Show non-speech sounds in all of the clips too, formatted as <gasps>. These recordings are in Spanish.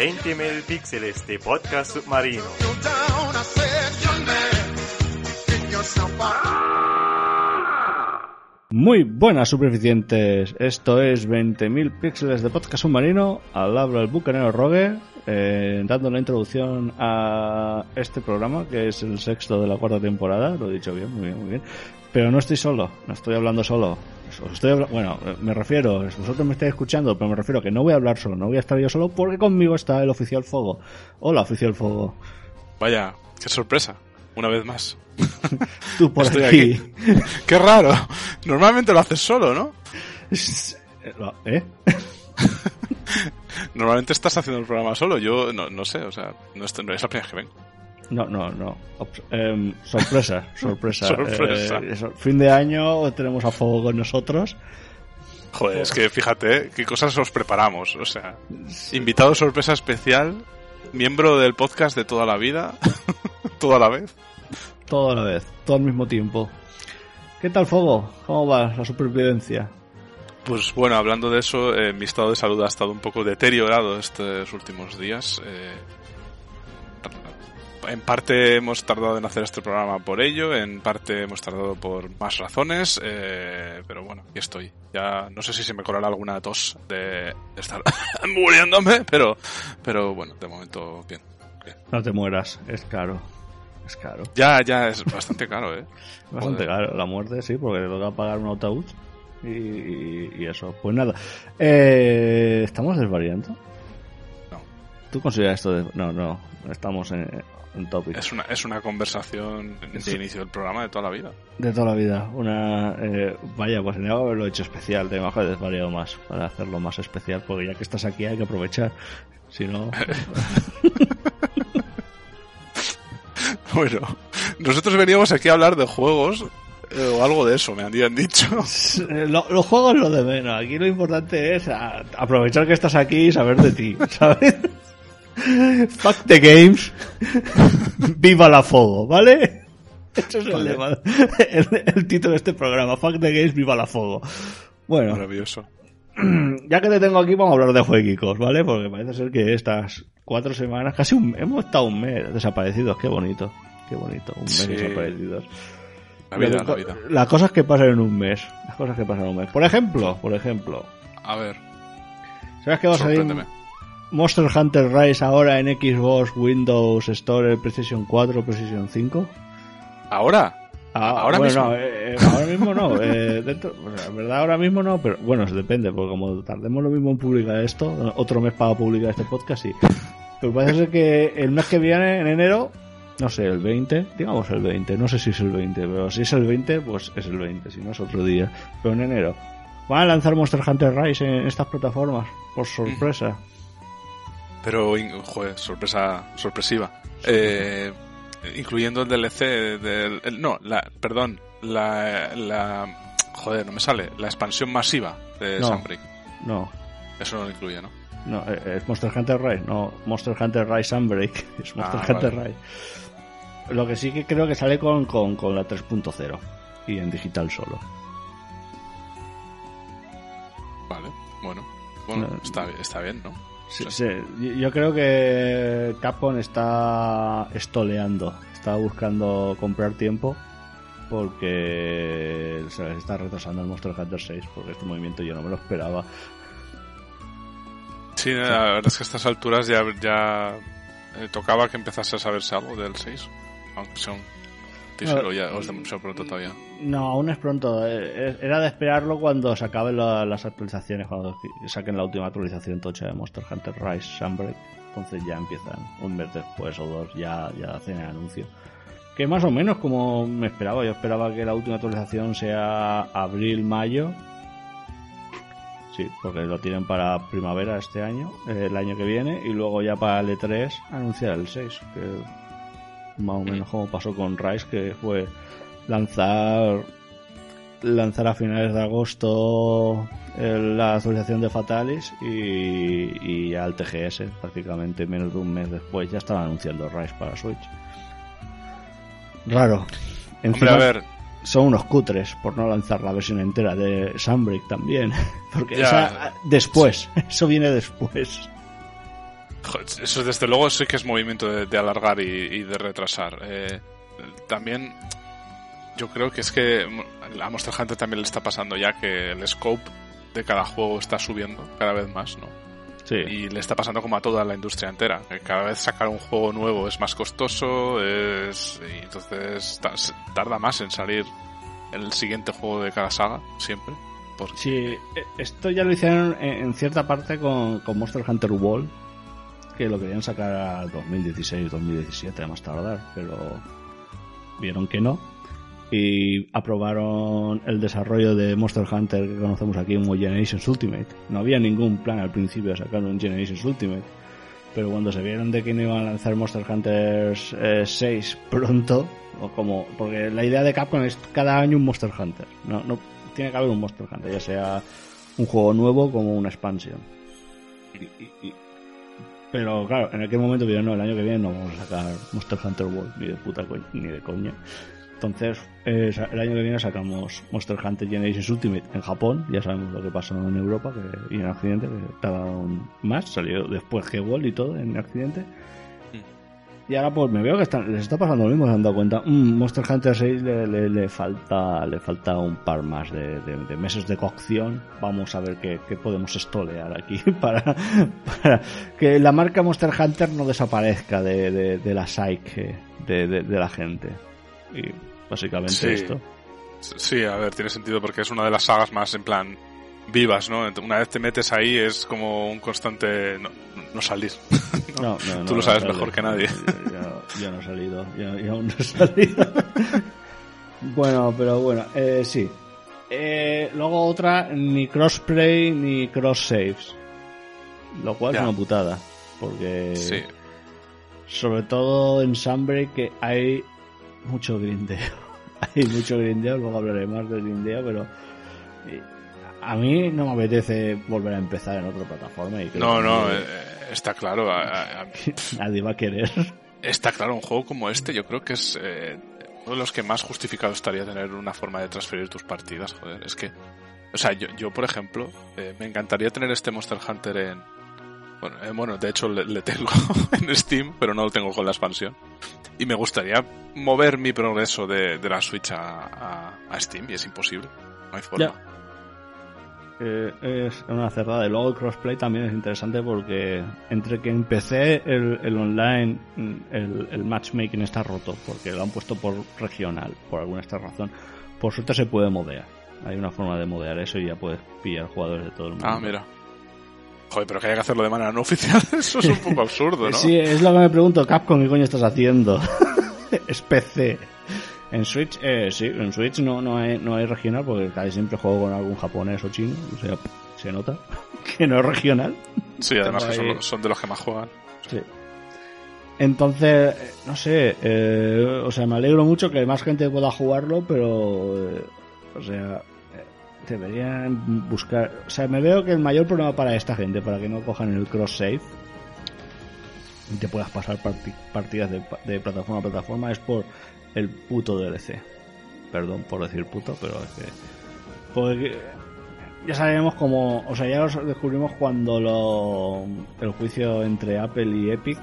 20.000 píxeles de podcast submarino. Muy buenas superficientes, esto es 20.000 píxeles de podcast submarino, al habla el bucanero Rogue, eh, dando la introducción a este programa, que es el sexto de la cuarta temporada, lo he dicho bien, muy bien, muy bien, pero no estoy solo, no estoy hablando solo, os estoy bueno, eh, me refiero, vosotros me estáis escuchando, pero me refiero a que no voy a hablar solo, no voy a estar yo solo, porque conmigo está el oficial Fogo. Hola, oficial Fogo. Vaya, qué sorpresa. Una vez más. <laughs> Tú por Estoy aquí. aquí. Qué raro. Normalmente lo haces solo, ¿no? ¿Eh? <laughs> <laughs> Normalmente estás haciendo el programa solo. Yo no, no sé, o sea, no es la primera vez que vengo. No, no, no. Em, sorpresa, <laughs> sorpresa. Sorpresa. Eh, eso, fin de año tenemos a Fogo con nosotros. Joder, es que fíjate qué cosas os preparamos. O sea, invitado sorpresa especial, miembro del podcast de toda la vida, <laughs> toda la vez. Todo a la vez, todo al mismo tiempo. ¿Qué tal, Fogo? ¿Cómo va la supervivencia? Pues bueno, hablando de eso, eh, mi estado de salud ha estado un poco deteriorado estos últimos días. eh, en parte hemos tardado en hacer este programa por ello, en parte hemos tardado por más razones, eh, pero bueno, aquí estoy. Ya no sé si se me colará alguna tos de, de estar <laughs> muriéndome, pero, pero bueno, de momento bien. bien. No te mueras, es caro. Es caro. Ya, ya es bastante caro, ¿eh? <laughs> Bastante Joder. caro. La muerte, sí, porque te toca pagar un ataúd. Y, y- y eso. Pues nada. Eh, ¿Estamos desvariando? No. ¿Tú consideras esto de.? No, no. Estamos en, en topic. Es una, es una conversación de Sí. inicio del programa de toda la vida. De toda la vida. Una. eh, vaya, pues tenía que haberlo hecho especial. Tengo que haber desvariado más. Para hacerlo más especial. Porque ya que estás aquí hay que aprovechar. Si no. <laughs> Bueno, nosotros veníamos aquí a hablar de juegos eh, o algo de eso, me habían dicho. Eh, lo- los juegos lo de menos. Aquí lo importante es a- aprovechar que estás aquí y saber de ti, ¿sabes? Fuck the games. Viva la fogo, ¿vale? Eso es el, Vale. el, el título de este programa. Fuck the games, viva la fogo. Bueno, Maravilloso. ya que te tengo aquí, vamos a hablar de jueguicos, ¿vale? Porque parece ser que estas cuatro semanas, casi un, hemos estado un mes desaparecidos. Qué bonito, qué bonito, un mes Sí. desaparecidos. La vida, Lo que- la vida. Las cosas que pasan en un mes. Las cosas que pasan en un mes. Por ejemplo, por ejemplo, A ver, ¿sabes que va a salir. Monster Hunter Rise ahora en Xbox, Windows Store, PlayStation 4, PlayStation 5? ¿Ahora? Ah, ¿Ahora bueno, mismo? no, eh, eh, ahora mismo no. eh, dentro- o sea, en verdad, ahora mismo no, pero bueno, eso depende, porque como tardemos lo mismo en publicar esto, otro mes para publicar este podcast, sí. Pero parece ser que el mes que viene, en enero, no sé, el 20, digamos el 20, no sé si es el 20, pero si es el 20, pues es el 20, si no es otro día. Pero en enero. Van a lanzar Monster Hunter Rise en estas plataformas, por sorpresa. Pero, joder, sorpresa, sorpresiva. Eh, incluyendo el DLC del... el- no, la, perdón, la, la... Joder, no me sale. La expansión masiva de No. Sunbreak. No, Eso no lo incluye, ¿no? no, eh, es Monster Hunter Rise, no Monster Hunter Rise Sunbreak, <laughs> es Monster Ah, Hunter vale. Rise. Lo que sí que creo que sale con, con, con la 3.0 y en digital solo. Vale, bueno. Bueno, No. está, está bien, ¿no? Sí, Sí. sí, yo- yo creo que Capcom está estoleando, está buscando comprar tiempo porque se les está retrasando el Monster Hunter 6 porque este movimiento yo no me lo esperaba. Sí, la verdad es que a estas alturas ya, ya eh, tocaba que empezase a saberse algo del 6. Aunque sea un No. ya pronto todavía. No, aún es pronto. eh, Era de esperarlo cuando se acaben la- las actualizaciones, cuando saquen la última actualización tocha de Monster Hunter Rise Sunbreak. Entonces ya empiezan un mes después o dos, ya, ya hacen el anuncio. Que más o menos como me esperaba. Yo esperaba que la última actualización sea abril-mayo. Sí, porque lo tienen para primavera este año, eh, el año que viene, y luego ya para el E3 anunciar el 6. Que más o menos como pasó con Rise, que fue lanzar lanzar a finales de agosto el- la actualización de Fatalis y, y al TGS prácticamente menos de un mes después ya estaban anunciando Rise para Switch. Raro. Encima Hombre, a ver, son unos cutres por no lanzar la versión entera de Sunbreak también <laughs> porque Ya. esa- después <laughs> eso viene después Eso desde luego sí que es movimiento de, de alargar y, y de retrasar. Eh, también yo creo que es que a Monster Hunter también le está pasando ya que el scope de cada juego está subiendo cada vez más, ¿no? Sí. Y le está pasando como a toda la industria entera. que Cada vez sacar un juego nuevo es más costoso, es... y entonces ta- tarda más en salir el siguiente juego de cada saga, siempre. Porque... Sí, eh, esto ya lo hicieron en, en cierta parte con, con Monster Hunter World, que lo querían sacar a 2016, 2017 a más tardar, pero vieron que no. Y aprobaron el desarrollo de Monster Hunter que conocemos aquí como Generations Ultimate. No había ningún plan al principio de sacar un Generations Ultimate. Pero cuando se vieron de que no iban a lanzar Monster Hunter eh, 6 pronto, o como, porque la idea de Capcom es cada año un Monster Hunter. No, no tiene que haber un Monster Hunter, ya sea un juego nuevo como una expansión. Y- y- y- pero claro, en aquel momento vieron, no, el año que viene no vamos a sacar Monster Hunter World, ni de puta coña, ni de coña. Entonces, eh, el año que viene sacamos Monster Hunter Generations Ultimate en Japón, ya sabemos lo que pasó en Europa que, y en Occidente, que tardaron más, salió después que World y todo en Occidente. Y ahora pues me veo que están, les está pasando lo mismo, se han dado cuenta. "Mm, Monster Hunter 6 le, le- le falta le falta un par más de, de- de meses de cocción. Vamos a ver qué, qué podemos estolear aquí <laughs> para, para que la marca Monster Hunter no desaparezca de, de- de la psyche de, de- de la gente. Y básicamente Sí. esto. Sí, a ver, tiene sentido porque es una de las sagas más en plan vivas, ¿no? Una vez te metes ahí es como un constante no, no salir. <laughs> No, no, Tú lo sabes mejor que nadie. Yo, yo- no he salido, yo, yo aún no he salido. <laughs> bueno, pero bueno, eh, sí. Eh, luego otra, ni crossplay ni cross saves. Lo cual Ya. es una putada. Porque Sí. sobre todo en Sunbreak que hay mucho grindeo. <laughs> hay mucho grindeo, luego hablaré más del grindeo, pero eh, a mí no me apetece volver a empezar en otra plataforma. Y creo No, que no, nadie- eh, está claro. a- a- <laughs> nadie va a querer. Está claro, un juego como este yo creo que es eh, uno de los que más justificado estaría tener una forma de transferir tus partidas, joder. Es que, o sea, yo, yo por ejemplo, eh, me encantaría tener este Monster Hunter en... Bueno, eh, bueno de hecho le, le tengo <laughs> en Steam, pero no lo tengo con la expansión. Y me gustaría mover mi progreso de, de la Switch a, a- a Steam y es imposible. No hay forma. Ya. Eh, es una cerrada. Y luego el crossplay también es interesante porque entre que empecé el, el online, mm, el, el matchmaking está roto porque lo han puesto por regional, por alguna esta razón. Por suerte se puede modear. Hay una forma de modear eso y ya puedes pillar jugadores de todo el mundo. Ah, mira. Joder, pero que haya que hacerlo de manera no oficial, <laughs> eso es un poco absurdo, ¿no? Sí, es lo que me pregunto, Capcom, ¿qué coño estás haciendo? <laughs> es PC. En Switch, eh, sí, en Switch no, no, hay, no hay regional porque casi siempre juego con algún japonés o chino, o sea, se nota <laughs> que no es regional. Sí, además que son, de los que más juegan. Sí. Entonces, eh, no sé, eh, o sea, me alegro mucho que más gente pueda jugarlo, pero, eh, o sea, deberían buscar, o sea, me veo que el mayor problema para esta gente, para que no cojan el cross save y te puedas pasar parti- partidas de, pa- de plataforma a plataforma, es por el puto DLC. Perdón por decir puto, pero es que, porque ya sabemos cómo, o sea, ya lo descubrimos cuando lo, el juicio entre Apple y Epic,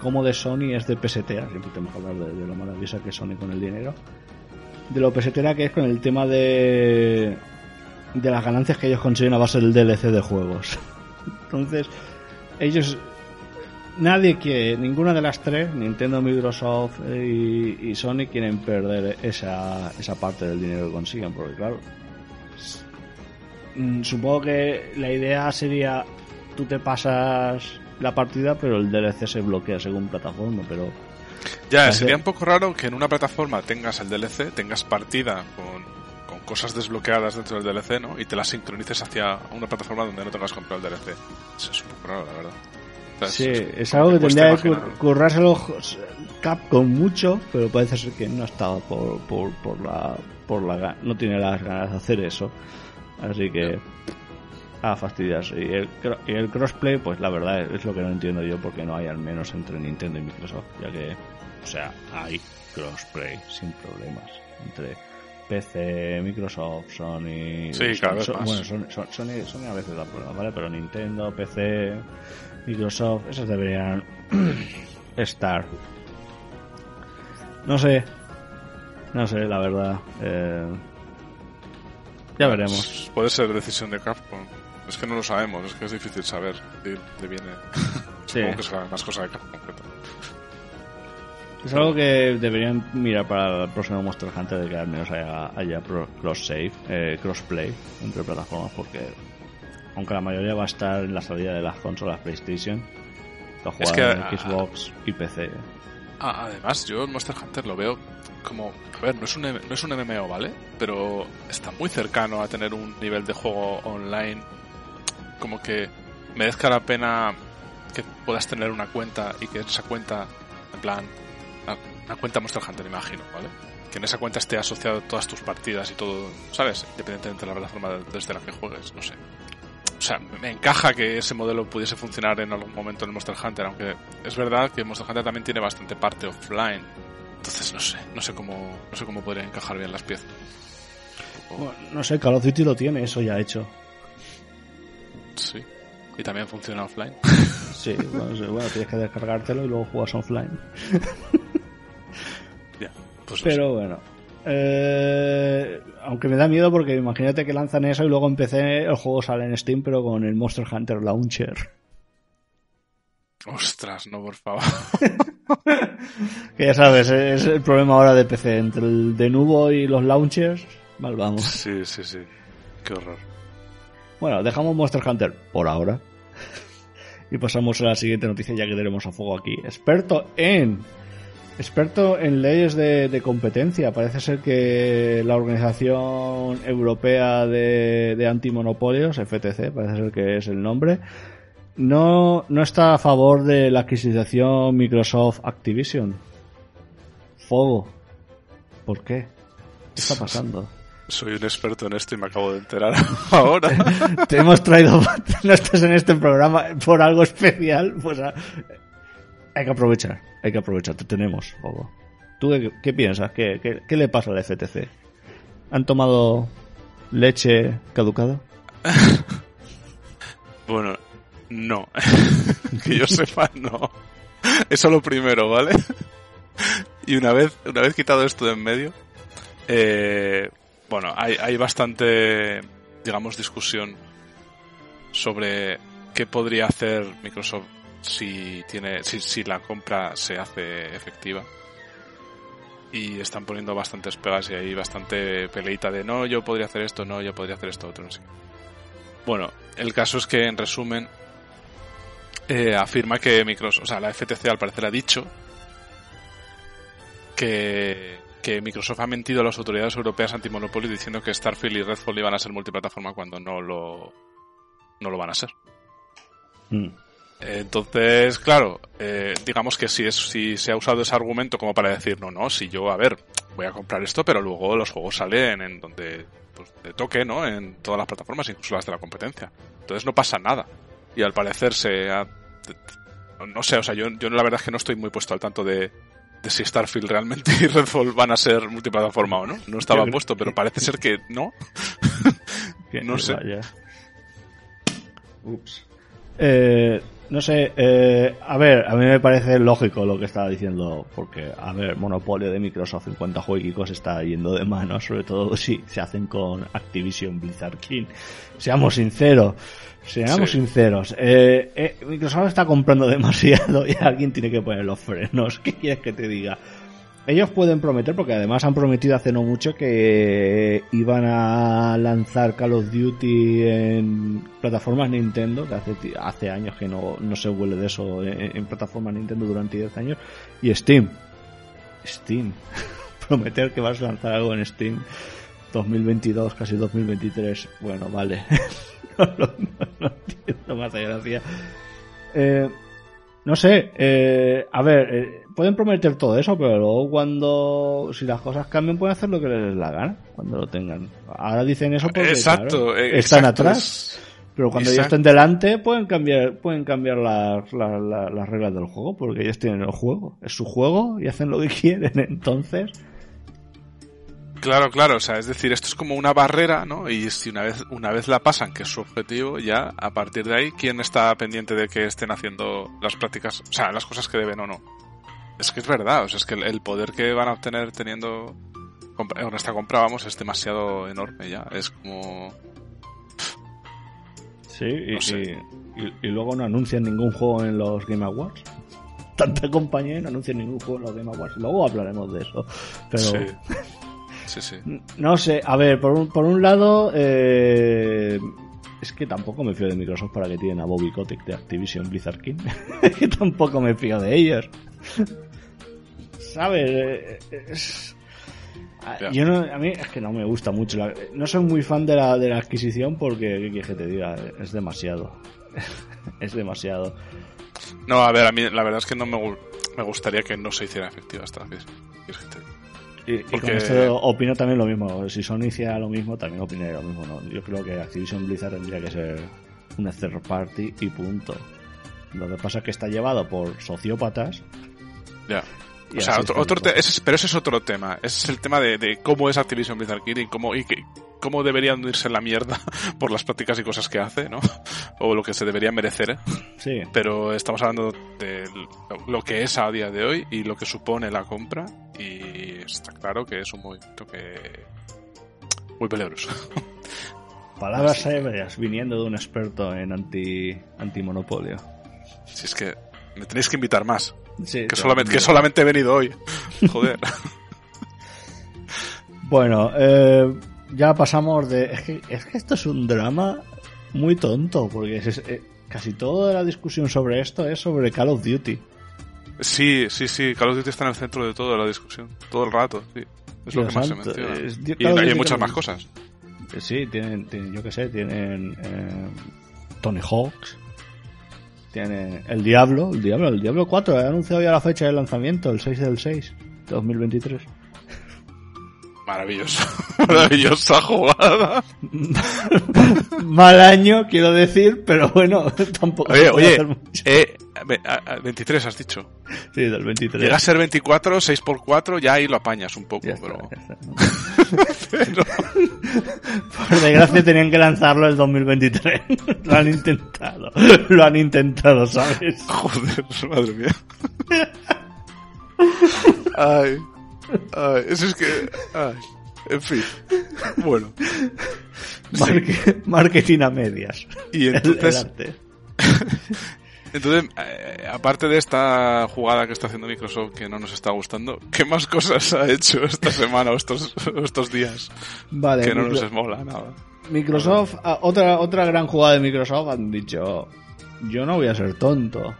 como de Sony es de pesetera, siempre tenemos que hablar de, de lo maravillosa que es Sony con el dinero, de lo pesetera que es con el tema de, de las ganancias que ellos consiguen a base del DLC de juegos. <laughs> Entonces, ellos, nadie quiere, ninguna de las tres, Nintendo, Microsoft eh, y, y Sony quieren perder esa, esa parte del dinero que consiguen, porque claro, Mm, supongo que la idea sería tú te pasas la partida pero el DLC se bloquea según plataforma pero Ya, sería un poco raro que en una plataforma tengas el DLC, tengas partida con, con cosas desbloqueadas dentro del DLC, ¿no? Y te las sincronices hacia una plataforma donde no tengas comprado el DLC. Eso es un poco raro, la verdad. Sí es- algo que tendría que imaginar. cur- currárselo Capcom mucho pero parece ser que no estaba por, por, por la por la no tiene las ganas de hacer eso así que a fastidiarse y el, y el crossplay pues la verdad es, es lo que no entiendo yo porque no hay al menos entre Nintendo y Microsoft ya que o sea hay crossplay sin problemas entre PC, Microsoft, Sony. Sí, vez Son-. Bueno, Sony, Sony- Sony a veces da problemas, ¿vale? Pero Nintendo, PC, Microsoft, esos deberían <clears throat> estar. No sé. No sé, la verdad. Eh, ya veremos. Puede ser decisión de Capcom. Es que no lo sabemos, es que es difícil saber de dónde viene. <laughs> Sí. Supongo que será más cosa de Capcom. Es algo que deberían mirar para el próximo Monster Hunter de que al menos haya, haya cross-save, eh, crossplay entre plataformas, porque aunque la mayoría va a estar en la salida de las consolas PlayStation, lo Es que, en ah, Xbox y PC. Ah, además, yo el Monster Hunter lo veo como. A ver, no es, un, no es un MMO, ¿vale? Pero está muy cercano a tener un nivel de juego online. Como que merezca la pena que puedas tener una cuenta y que esa cuenta, en plan, una, una cuenta Monster Hunter, imagino, ¿vale? Que en esa cuenta esté asociado todas tus partidas y todo, ¿sabes? Independientemente de la plataforma desde la que juegues, no sé. O sea, me encaja que ese modelo pudiese funcionar en algún momento en Monster Hunter, aunque es verdad que Monster Hunter también tiene bastante parte offline. Entonces no sé, no sé cómo, no sé cómo podría encajar bien las piezas. Bueno, no sé, Call of Duty lo tiene, eso ya hecho. Sí. Y también funciona offline. <laughs> Sí, bueno, sí, bueno, tienes que descargártelo y luego juegas offline. ya. Pues Pero bueno. Eh, aunque me da miedo porque imagínate que lanzan eso y luego en PC el juego sale en Steam pero con el Monster Hunter Launcher. Ostras, no, por favor. <laughs> Que ya sabes, es el problema ahora de PC. Entre el de nubo y los launchers, mal vamos. Sí, sí, sí. Qué horror. Bueno, dejamos Monster Hunter por ahora. Y pasamos a la siguiente noticia ya que tenemos a fuego aquí. Experto en... Experto en leyes de, de competencia. Parece ser que la Organización Europea de, de Antimonopolios, FTC, parece ser que es el nombre, no, no está a favor de la adquisición Microsoft Activision. Fuego. ¿Por qué? ¿Qué está pasando? <laughs> Soy un experto en esto y me acabo de enterar <laughs> ahora. <laughs> Te hemos traído, no estás en este programa por algo especial, pues ah, hay que aprovechar, hay que aprovechar, te tenemos. ¿Tú qué, piensas? ¿Qué, qué, qué le pasa al FTC? ¿Han tomado leche caducada? <laughs> Bueno, no. <laughs> que yo sepa, no. Eso lo primero, ¿vale? <laughs> y una vez, una vez quitado esto de en medio, eh, bueno, hay, hay bastante, digamos, discusión sobre qué podría hacer Microsoft si tiene, si, si la compra se hace efectiva. Y están poniendo bastantes pegas y hay bastante peleita de no, yo podría hacer esto, no, yo podría hacer esto, otro, no sé. Bueno, el caso es que en resumen eh, afirma que Microsoft, o sea, la FTC al parecer ha dicho que, que Microsoft ha mentido a las autoridades europeas antimonopolio diciendo que Starfield y Redfall iban a ser multiplataforma cuando no lo no lo van a ser. Mm. Entonces, claro, eh, digamos que si, es, si se ha usado ese argumento como para decir, no, no, si yo, a ver, voy a comprar esto, pero luego los juegos salen en donde pues, te toque, ¿no? En todas las plataformas, incluso las de la competencia. Entonces no pasa nada. Y al parecer se ha... No sé, o sea, yo, yo la verdad es que no estoy muy puesto al tanto de, de si Starfield realmente y Redfall van a ser multiplataforma o no. No estaba creo- puesto, pero parece ser que no. <laughs> No sé. Ups. Eh, no sé, eh, a ver, a mí me parece lógico lo que estaba diciendo, porque, a ver, monopolio de Microsoft en cuanto a jueguicos está yendo de mano, sobre todo si se hacen con Activision Blizzard King. Seamos sinceros, seamos Sí. sinceros, eh, eh, Microsoft está comprando <laughs> demasiado y alguien tiene que poner los frenos. <laughs> ¿Qué quieres que te diga? Ellos pueden prometer, porque además han prometido hace no mucho que iban a lanzar Call of Duty en plataformas Nintendo, que hace, hace años que no, no se huele de eso en, plataformas Nintendo durante 10 años, y Steam. Steam. <laughs> Prometer que vas a lanzar algo en Steam 2022, casi 2023. Bueno, vale. <laughs> no, no, no entiendo más gracia. Eh, no sé, eh, a ver, eh, pueden prometer todo eso, pero luego cuando, si las cosas cambian, pueden hacer lo que les dé la gana, cuando lo tengan. Ahora dicen eso porque exacto, claro, eh, están exacto, atrás, es- pero cuando ellos exacto. estén delante pueden cambiar, pueden cambiar las, las, las- las reglas del juego, porque ellos tienen el juego, es su juego y hacen lo que <laughs> quieren, entonces... Claro, claro, o sea, es decir, esto es como una barrera, ¿no? Y si una vez, una vez la pasan, que es su objetivo, ya a partir de ahí, ¿quién está pendiente de que estén haciendo las prácticas, o sea, las cosas que deben o no? Es que es verdad, o sea, es que el, el poder que van a obtener teniendo con esta compra, vamos, es demasiado enorme ya. Es como. Sí, y, No sé. y- y- y luego no anuncian ningún juego en los Game Awards. Tanta compañía no anuncian ningún juego en los Game Awards. Luego hablaremos de eso. Pero Sí. <laughs> Sí, sí. no sé, a ver, por un, por un lado, eh, es que tampoco me fío de Microsoft para que tienen a Bobby Kotick de Activision Blizzard King. Que <laughs> tampoco me fío de ellos. ¿Sabes? Eh, es- a- Ya. Yo no, a mí es que no me gusta mucho. la- no soy muy fan de la, de la adquisición porque, ¿qué quieres que te diga? Es demasiado. <laughs> es demasiado. No, a ver, a mí la verdad es que no me, me gustaría que no se hiciera efectiva esta vez. ¿Quieres que te- Y, y Porque- con esto opino también lo mismo. Si Sony hiciera lo mismo, también opinaría lo mismo. ¿no? Yo creo que Activision Blizzard tendría que ser una third party y punto. Lo que pasa es que está llevado por sociópatas. Ya. O sea, otro, otro mejor. te- ese es- pero ese es otro tema. Ese es el tema de, de cómo es Activision Blizzard King y cómo, y que, cómo deberían irse en la mierda <laughs> por las prácticas y cosas que hace, ¿no? <laughs> O lo que se debería merecer, ¿eh? Sí, Pero estamos hablando de lo- lo que es a día de hoy y lo que supone la compra y está claro que es un movimiento que... Muy peligroso. <laughs> palabras sabias viniendo de un experto en anti antimonopolio. Si es que me tenéis que invitar más. Sí, Que te solamente, que solamente he venido hoy. <laughs> Joder. Bueno, eh, ya pasamos de. Es que, es que esto es un drama muy tonto, porque es- es- eh, casi toda la discusión sobre esto es sobre Call of Duty. Sí, sí, sí. Call of Duty está en el centro de toda la discusión. Todo el rato, sí. Es lo que más santo, se menciona. es- y hay muchas más cosas. Sí, tienen, tienen, yo qué sé, tienen eh, Tony Hawks, tienen el Diablo, el Diablo, el Diablo 4, ha anunciado ya la fecha de lanzamiento, el 6 del 6, 2023. Maravilloso. <laughs> Maravillosa jugada. <laughs> Mal año, quiero decir, pero bueno, <laughs> tampoco Oye, oye. Eh, ve- a- a- 23 has dicho. Sí, del 23. Llega a ser 24, 6x4, ya ahí lo apañas un poco, está, pero... está. pero- Por desgracia tenían que lanzarlo el 2023. lo han intentado. Lo han intentado, ¿sabes? Joder, madre mía. Ay, ay, eso es que... Ay, en fin. Bueno. Marque- marketing a medias. Y El- el entonces, arte. <laughs> entonces eh, aparte de esta jugada que está haciendo Microsoft que no nos está gustando, ¿qué más cosas ha hecho esta semana o estos, estos días Vale, que no Micro- nos mola nada? Microsoft, ah, otra, otra gran jugada de Microsoft han dicho, yo no voy a ser tonto.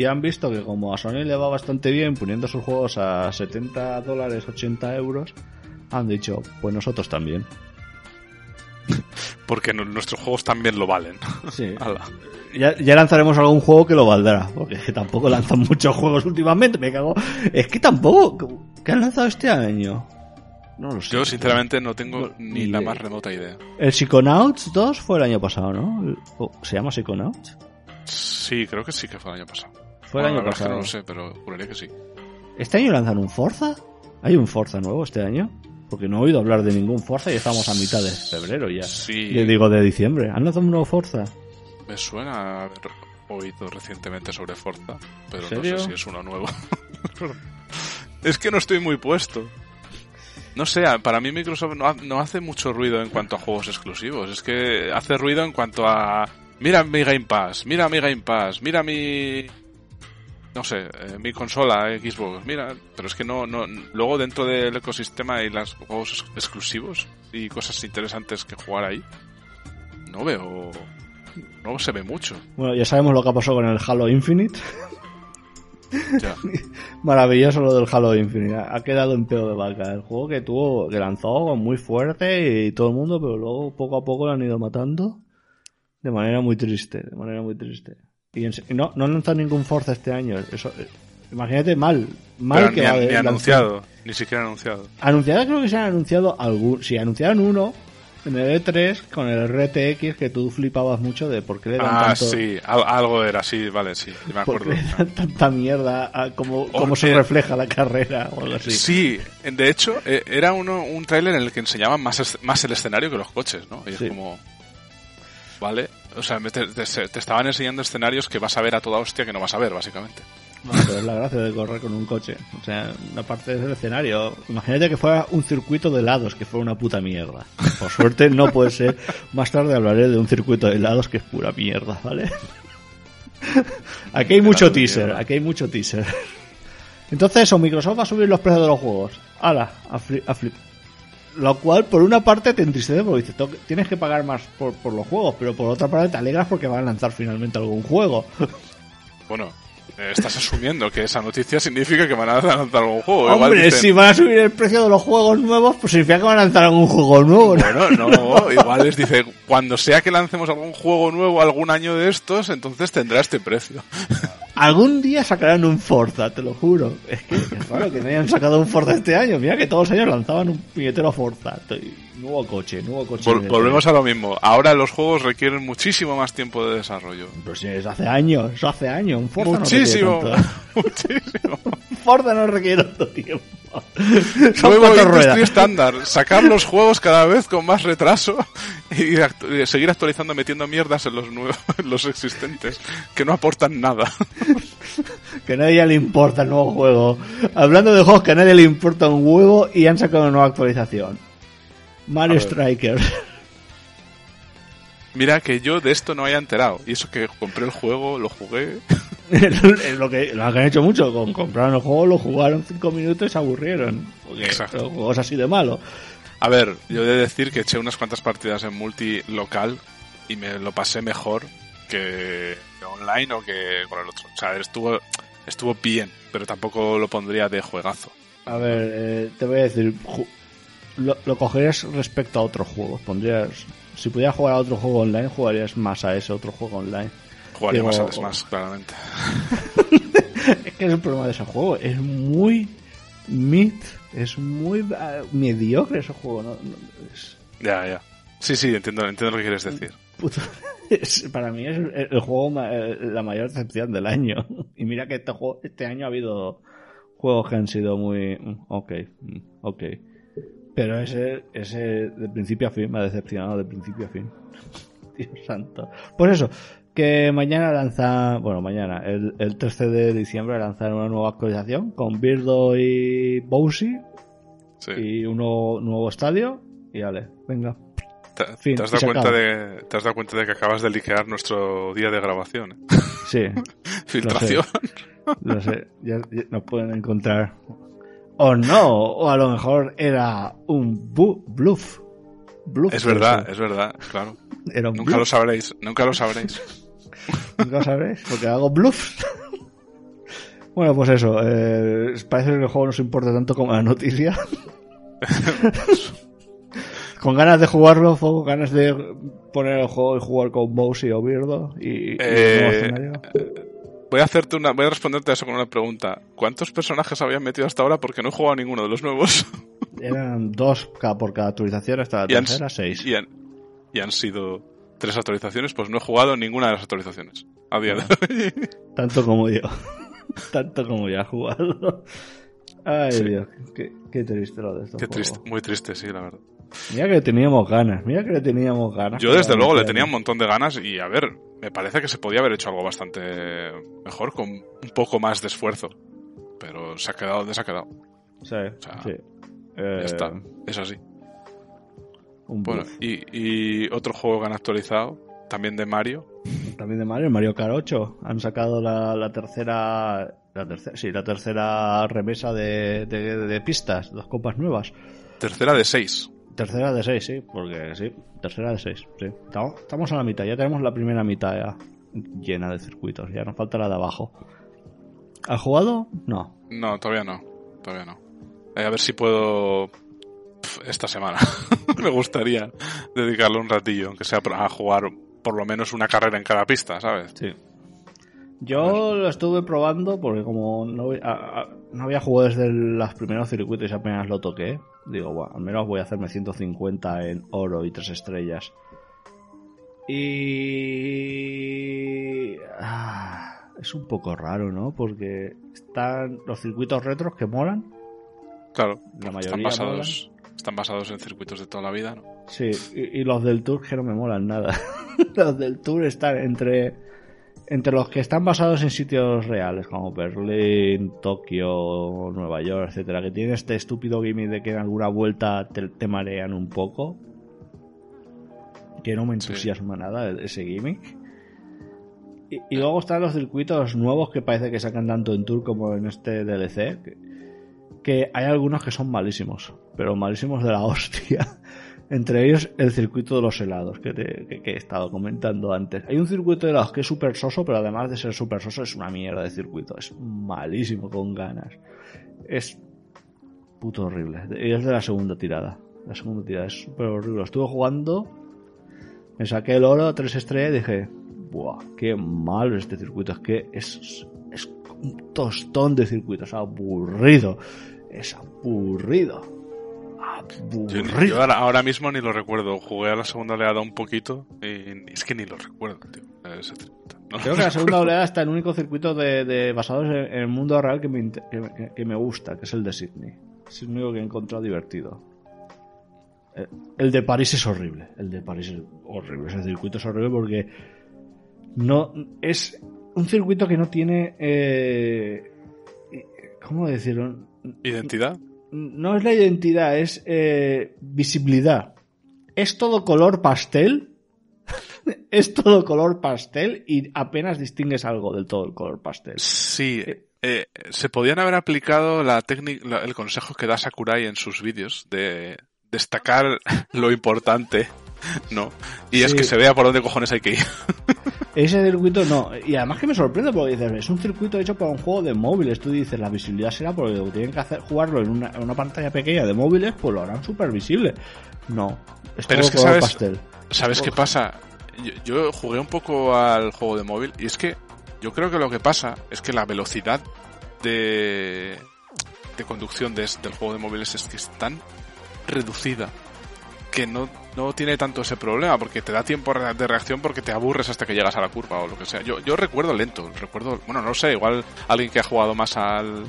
Y han visto que como a Sony le va bastante bien poniendo sus juegos a 70 dólares, 80 euros, han dicho, pues nosotros también. Porque nu- nuestros juegos también lo valen. Sí. <laughs> Ya, ya lanzaremos algún juego que lo valdrá, porque es que tampoco lanzan muchos juegos últimamente, me cago. Es que tampoco, ¿qué han lanzado este año? No lo sé. Yo sinceramente no tengo No, ni ni la más remota idea. El Psychonauts 2 fue el año pasado, ¿no? El- o- ¿Se llama Psychonauts? Sí, creo que sí que fue el año pasado. Fue el año pasado. no lo sé, pero juraría que sí. ¿Este año lanzan un Forza? ¿Hay un Forza nuevo este año? Porque no he oído hablar de ningún Forza y estamos a mitad de febrero ya. Sí, Yo digo de diciembre. ¿Han lanzado un nuevo Forza? me suena haber oído recientemente sobre Forza, pero no sé si es uno nuevo. <laughs> es que no estoy muy puesto. No sé, para mí Microsoft no, no hace mucho ruido en cuanto a juegos exclusivos. Es que hace ruido en cuanto a... Mira mi Game Pass, mira mi Game Pass, mira mi... No sé, eh, mi consola Xbox, mira... Pero es que no, no... Luego dentro del ecosistema y los juegos ex- exclusivos y cosas interesantes que jugar ahí, no veo... No se ve mucho. Bueno, ya sabemos lo que ha pasado con el Halo Infinite. <laughs> Ya. <laughs> Maravilloso lo del Halo Infinite. Ha ha quedado en pedo de vaca. El juego que tuvo, que lanzó muy fuerte y todo el mundo, pero luego poco a poco lo han ido matando. De manera muy triste, de manera muy triste. Y en no, no han lanzado ningún Forza este año. Eso, eh, imagínate mal, mal Pero que ni, va de ni anunciado, ni siquiera anunciado. Anunciado creo que se han anunciado algún. Si anunciaron uno, en el E3 con el RTX que tú flipabas mucho de por qué le dan Ah, tanto... sí, al- algo era así, vale, sí, me <laughs> ¿Por acuerdo. qué le dan tanta mierda a cómo, cómo se refleja la carrera o algo así? Sí, de hecho, eh, era uno, un tráiler en el que enseñaban más, más el escenario que los coches, ¿no? Y Sí. es como... Vale, o sea, te, te- te estaban enseñando escenarios que vas a ver a toda hostia que no vas a ver, básicamente. No, pero es la gracia de correr con un coche. O sea, una parte del escenario. Imagínate que fuera un circuito de helados, que fuera una puta mierda. Por suerte no puede ser. Más tarde hablaré de un circuito de helados que es pura mierda, ¿vale? Aquí hay mucho teaser, aquí hay mucho teaser. Entonces eso, Microsoft va a subir los precios de los juegos. ¡Hala! A fli- a flip. Lo cual, por una parte, te entristece porque dices, "Tengo que- tienes que pagar más por, por los juegos, pero por otra parte te alegras porque van a lanzar finalmente algún juego. <laughs> Bueno, eh, estás asumiendo que esa noticia significa que van a lanzar algún juego. Igual Hombre, dicen, si van a subir el precio de los juegos nuevos, pues significa que van a lanzar algún juego nuevo. ¿no? Bueno, no, <laughs> igual les dice, cuando sea que lancemos algún juego nuevo algún año de estos, entonces tendrá este precio. <laughs> Algún día sacarán un Forza, te lo juro. Es que <laughs> es raro que no hayan sacado un Forza este año. Mira que todos los años lanzaban un puñetero Forza. Nuevo coche, nuevo coche. Vol- volvemos a lo mismo. Ahora los juegos requieren muchísimo más tiempo de desarrollo. Pero si eso hace años, eso hace años. Un Forza Muchísimo, no <laughs> muchísimo. Un Forza no requiere tanto tiempo. <laughs> Son Nuevo ruedas. estándar, sacar los juegos cada vez con más retraso y actu- y seguir actualizando metiendo mierdas en los nuevos, en los existentes que no aportan nada. Que a nadie le importa el nuevo juego. Hablando de juegos que a nadie le importa un huevo y han sacado una nueva actualización. Mario. Strikers. Mira que yo de esto no haya enterado. Y eso que compré el juego, lo jugué. <laughs> es lo que, lo que han hecho mucho. Con, compraron el juego, lo jugaron cinco minutos y se aburrieron. Porque Exacto. el juego es así de malo. A ver, yo he de decir que eché unas cuantas partidas en multi local y me lo pasé mejor que online o que con el otro. O sea, estuvo, estuvo bien, pero tampoco lo pondría de juegazo. A ver, eh, te voy a decir. Lo, lo cogerías respecto a otros juegos. Pondrías. Si pudieras jugar a otro juego online, jugarías más a ese otro juego online. Jugaría Digo, más al Smash, claramente. <laughs> Es que es el problema de ese juego. Es muy mid. Es muy ah, mediocre ese juego. ¿no? No, es- Ya, ya. Sí, sí, entiendo, entiendo lo que quieres decir. Puto- <laughs> es- para mí es el, juego eh, la mayor decepción del año. Y mira que este juego, este año ha habido juegos que han sido muy mm, ok, mm, ok. Pero ese, ese de principio a fin me ha decepcionado de principio a fin. <laughs> Dios santo. Pues eso, que mañana lanza, bueno, mañana, el, el 13 de diciembre lanzan una nueva actualización con Birdo y Bowsy Sí. y un nuevo, nuevo estadio. Y vale, venga. ¿Te, fin, te has dado cuenta de, ¿Te has dado cuenta de que acabas de liquear nuestro día de grabación? eh? Sí, <laughs> Filtración. No sé, ya, ya nos pueden encontrar. O no, o a lo mejor era un bu- bluff. Bluff Es verdad, es verdad, claro. Era un Nunca lo bluff. sabréis, nunca lo sabréis. <laughs> Nunca lo sabréis, porque hago bluffs. <laughs> bueno, pues eso. eh, parece que el juego nos importa tanto como la noticia. Con ganas de jugarlo, con ganas de poner el juego y jugar con Bowsy o Birdo y, y el nuevo Eh. Voy a hacerte una, voy a responderte a eso con una pregunta. ¿Cuántos personajes habían metido hasta ahora? Porque no he jugado a ninguno de los nuevos. <laughs> Eran dos por cada actualización hasta la Y han- tercera, seis. y han, y han sido tres actualizaciones, pues no he jugado ninguna de las actualizaciones. A día de hoy. <laughs> Tanto como yo. <laughs> Tanto como yo he jugado. Ay, Sí. Dios. Qué, qué triste lo de esto. Qué triste, muy triste, sí, la verdad. Mira que le teníamos ganas. Mira que le teníamos ganas. Yo desde luego le tenía un montón de ganas y a ver, me parece que se podía haber hecho algo bastante mejor con un poco más de esfuerzo. Pero se ha quedado donde se ha quedado. Sí, sea, sí. Eh, Ya está, es así. Un Bueno, y, y otro juego que han actualizado, también de Mario. También de Mario, Mario Kart 8. Han sacado la, la tercera. La tercera, sí, la tercera remesa de, de, de pistas, dos copas nuevas. Tercera de seis. Tercera de seis, sí, porque sí, tercera de seis, sí. Estamos, estamos a la mitad, ya tenemos la primera mitad ya llena de circuitos, ya nos falta la de abajo. ¿Has jugado? No. No, todavía no. Todavía no. Eh, a ver si puedo esta semana. <laughs> me gustaría dedicarle un ratillo, aunque sea a jugar por lo menos una carrera en cada pista, ¿sabes? Sí. Yo lo estuve probando porque como no, a- a- no había jugado desde los primeros circuitos y apenas lo toqué, digo, bueno, al menos voy a hacerme 150 en oro y 3 estrellas. Y... ah, es un poco raro, ¿no? Porque están los circuitos retros que molan, Claro, la están mayoría basados, están basados en circuitos de toda la vida, ¿no? Sí, y, y los del Tour que no me molan nada. <laughs> los del Tour están entre entre los que están basados en sitios reales como Berlín, Tokio, Nueva York, etcétera, que tienen este estúpido gimmick de que en alguna vuelta te, te marean un poco. Que no me entusiasma nada ese gimmick. Y, y luego están los circuitos nuevos que parece que sacan tanto en Tour como en este DLC. Que, que hay algunos que son malísimos, pero malísimos de la <laughs> hostia. Entre ellos el circuito de los helados que, te- he estado comentando antes. Hay un circuito de helados que es súper soso, pero además de ser súper soso es una mierda de circuito. Es malísimo con ganas. Es puto horrible. Es de la segunda tirada. La segunda tirada es súper horrible. Estuve jugando, me saqué el oro, tres estrellas y dije, ¡buah! ¡Qué malo es este circuito! Es que es, es un tostón de circuito. Es aburrido. Es aburrido. Yo, ahora, ahora mismo ni lo recuerdo. Jugué a la segunda oleada un poquito y es que ni lo recuerdo, tío. Circuito. No, Creo que la segunda <laughs> oleada está el único circuito de, de basados en, en el mundo real que me, int- que, me- que me gusta, que es el de Sydney. Es el único que he encontrado divertido. Eh, El de París es horrible. El de París es horrible. Ese circuito es horrible porque no es un circuito que no tiene eh, ¿cómo decirlo? ¿Identidad? No es la identidad, es eh, visibilidad. Es todo color pastel. <laughs> es todo color pastel y apenas distingues algo del todo el color pastel. Sí. eh, se podían haber aplicado la técnica, el consejo que da Sakurai en sus vídeos de destacar <laughs> lo importante, ¿no? Y es que se vea por dónde cojones hay que ir. <laughs> Ese circuito no. Y además que me sorprende porque dices, es un circuito hecho para un juego de móviles. Tú dices, la visibilidad será porque tienen que hacer jugarlo en una, en una pantalla pequeña de móviles, pues lo harán súper visible. No. Es Pero es que sabes- pastel. ¿Sabes qué pasa? Yo, yo jugué un poco al juego de móvil y es que yo creo que lo que pasa es que la velocidad de, de conducción de del juego de móviles es que es tan reducida que no, no tiene tanto ese problema porque te da tiempo de reacción porque te aburres hasta que llegas a la curva o lo que sea. Yo, yo recuerdo lento, recuerdo, bueno, no sé, igual alguien que ha jugado más al,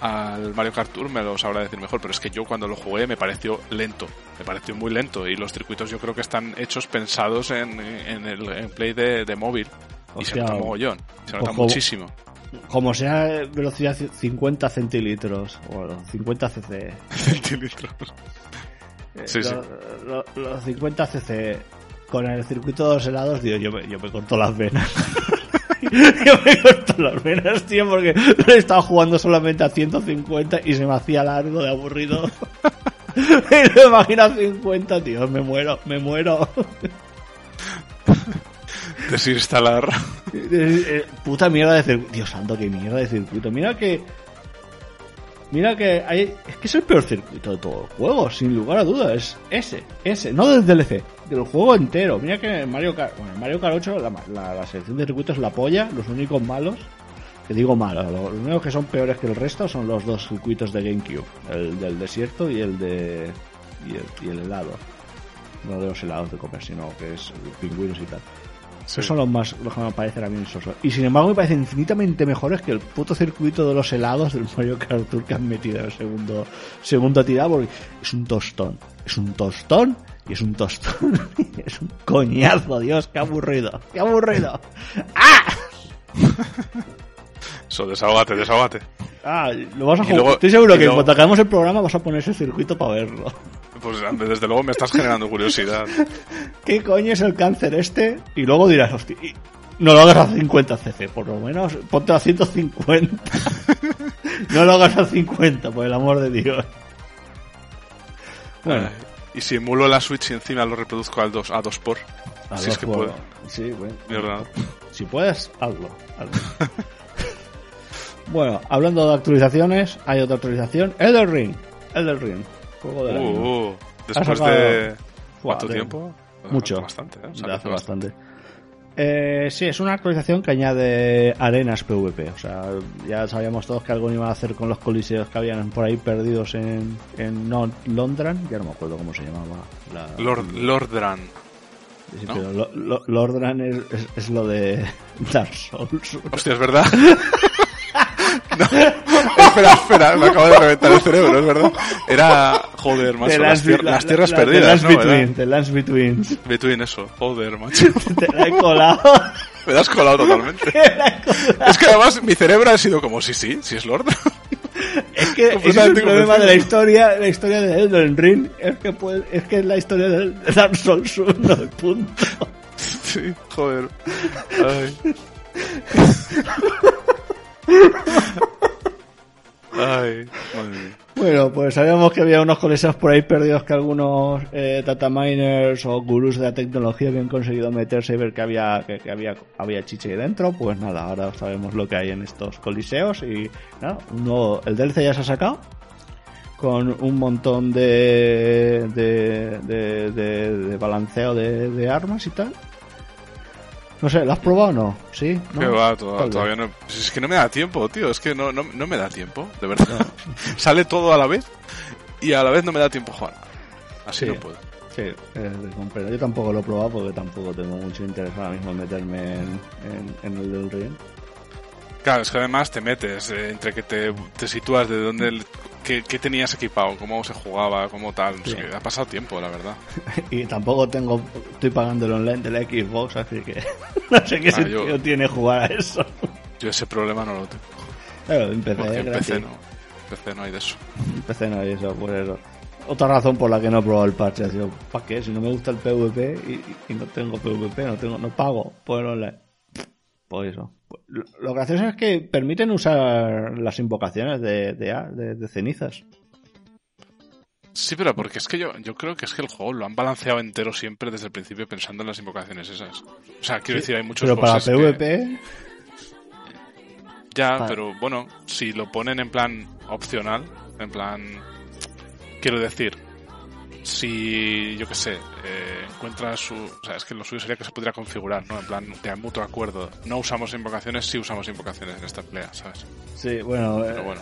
al Mario Kart Tour me lo sabrá decir mejor, pero es que yo cuando lo jugué me pareció lento, me pareció muy lento y los circuitos yo creo que están hechos pensados en, en el en play de, de móvil y se nota mogollón, se nota ojo. muchísimo. Como sea velocidad 50 centilitros o 50 cc. <laughs> Centilitros. Eh, Sí, sí. lo- lo- Los 50 cc con el circuito de los helados, tío, yo me, yo me corto las venas. <laughs> yo me corto las venas, tío, porque he estado jugando solamente a 150 y se me hacía largo de aburrido. <laughs> y lo imagino a 50, tío, me muero, me muero. <laughs> Desinstalar. Eh, eh, puta mierda de circuito. Dios santo, qué mierda de circuito. Mira que. Mira que hay. Es que es el peor circuito de todo el juego, sin lugar a dudas. Es ese, ese. No del DLC, del juego entero. Mira que en Mario Kart. Bueno, en Mario Kart 8 la, la, la selección de circuitos la polla. Los únicos malos. Que digo malos. Los únicos que son peores que el resto son los dos circuitos de GameCube: el del desierto y el de. Y el helado. No de los helados de comer, sino que es pingüinos y tal. Esos son los más los que me parecen a mí sosos. Y sin embargo me parecen infinitamente mejores que el puto circuito de los helados del Mario Kart Tour que han metido en el segundo, segundo tirada porque es un tostón. Es un tostón y es un tostón. <laughs> es un coñazo, Dios, qué aburrido. Qué aburrido. <laughs> ¡Ah! Eso, desahógate, desahógate. Ah, lo vas a Y jugar. luego- Estoy seguro que luego- cuando acabemos el programa vas a poner ese circuito para verlo. Pues desde luego me estás generando curiosidad. <laughs> ¿Qué coño es el cáncer este? Y luego dirás, hostia, no lo hagas a 50 cc, por lo menos ponte a 150. <laughs> no lo hagas a 50, por el amor de Dios. Bueno, Eh, y si emulo la Switch y encima lo reproduzco al 2, a 2 por. a si dos es que por- puedo. Sí, bueno. Si puedes, hazlo. hazlo. <laughs> bueno, hablando de actualizaciones, hay otra actualización. Elder Ring. Elder Ring. Juego del año. Uh, uh, después de. ¿Cuánto tiempo? Mucho. Bastante, ¿eh? Hace bastante. Eh, sí, es una actualización que añade arenas PvP. O sea, ya sabíamos todos que algo iban a hacer con los coliseos que habían por ahí perdidos en, en no, Londran. Ya no me acuerdo cómo se llamaba. La... Lord, Lordran. Sí, ¿no? pero lo- lo- Lordran es, es- es lo de <laughs> Dark Souls. Hostia, es verdad. <laughs> No, espera, espera, me acabo de reventar el cerebro, es verdad. Era, joder, macho, The las, tier- la- las tierras la- The perdidas, Lands ¿no? Between, The Lands Between. Between eso, joder, macho. <laughs> Te la he colado. Me la has colado totalmente. <laughs> Colado. Es que además mi cerebro ha sido como, sí, sí, sí es Lord. Es que ese es el problema de la historia, la historia de Elden Ring, es que puede- es que es la historia de Dark Souls 1, punto. Sí, joder. Ay. <laughs> Ay. Bueno, pues sabíamos que había unos coleseos por ahí perdidos que algunos eh, data miners o gurús de la tecnología habían conseguido meterse y ver que había que, había había chiche dentro. Pues nada, ahora sabemos lo que hay en estos coliseos y nada, nuevo- el DLC ya se ha sacado con un montón de de, de, de- de balanceo de, de armas y tal. No sé, ¿lo has probado o no? ¿Sí? Todavía no. Es que no me da tiempo, tío. Es que no, no, no me da tiempo, de verdad. <laughs> Sale todo a la vez y a la vez no me da tiempo jugar. Así Sí. no puedo. Sí, eh. Yo tampoco lo he probado porque tampoco tengo mucho interés ahora mismo en meterme en, en, en el del ring. Claro, es que además te metes eh, entre que te, te sitúas de dónde, el- qué, qué tenías equipado, cómo se jugaba, cómo tal. Ha pasado tiempo, la verdad. <laughs> y tampoco tengo, estoy pagando el online de la Xbox, así que <laughs> no sé qué Ah, sentido yo- tiene jugar a eso. Yo ese problema no lo tengo. Claro, en PC, en no. En PC no hay de eso. En PC no hay eso, pues eso. Otra razón por la que no he probado el parche ha sido, ¿para qué? Si no me gusta el PvP y, y no tengo PvP, no tengo, no pago por el online. Pues eso. Lo, gracioso es que permiten usar las invocaciones de, de, de- de cenizas. Sí, pero porque es que yo, yo creo que es que el juego lo han balanceado entero siempre desde el principio pensando en las invocaciones esas. O sea, quiero decir, hay muchos Pero para que- PvP, Ya, Vale. pero bueno, si lo ponen en plan opcional, en plan... Quiero decir, si, yo qué sé, eh, encuentras su... O sea, es que lo suyo sería que se pudiera configurar, ¿no? En plan, de mutuo acuerdo. No usamos invocaciones, sí usamos invocaciones en esta pelea, ¿sabes? sí, bueno, Pero eh, bueno.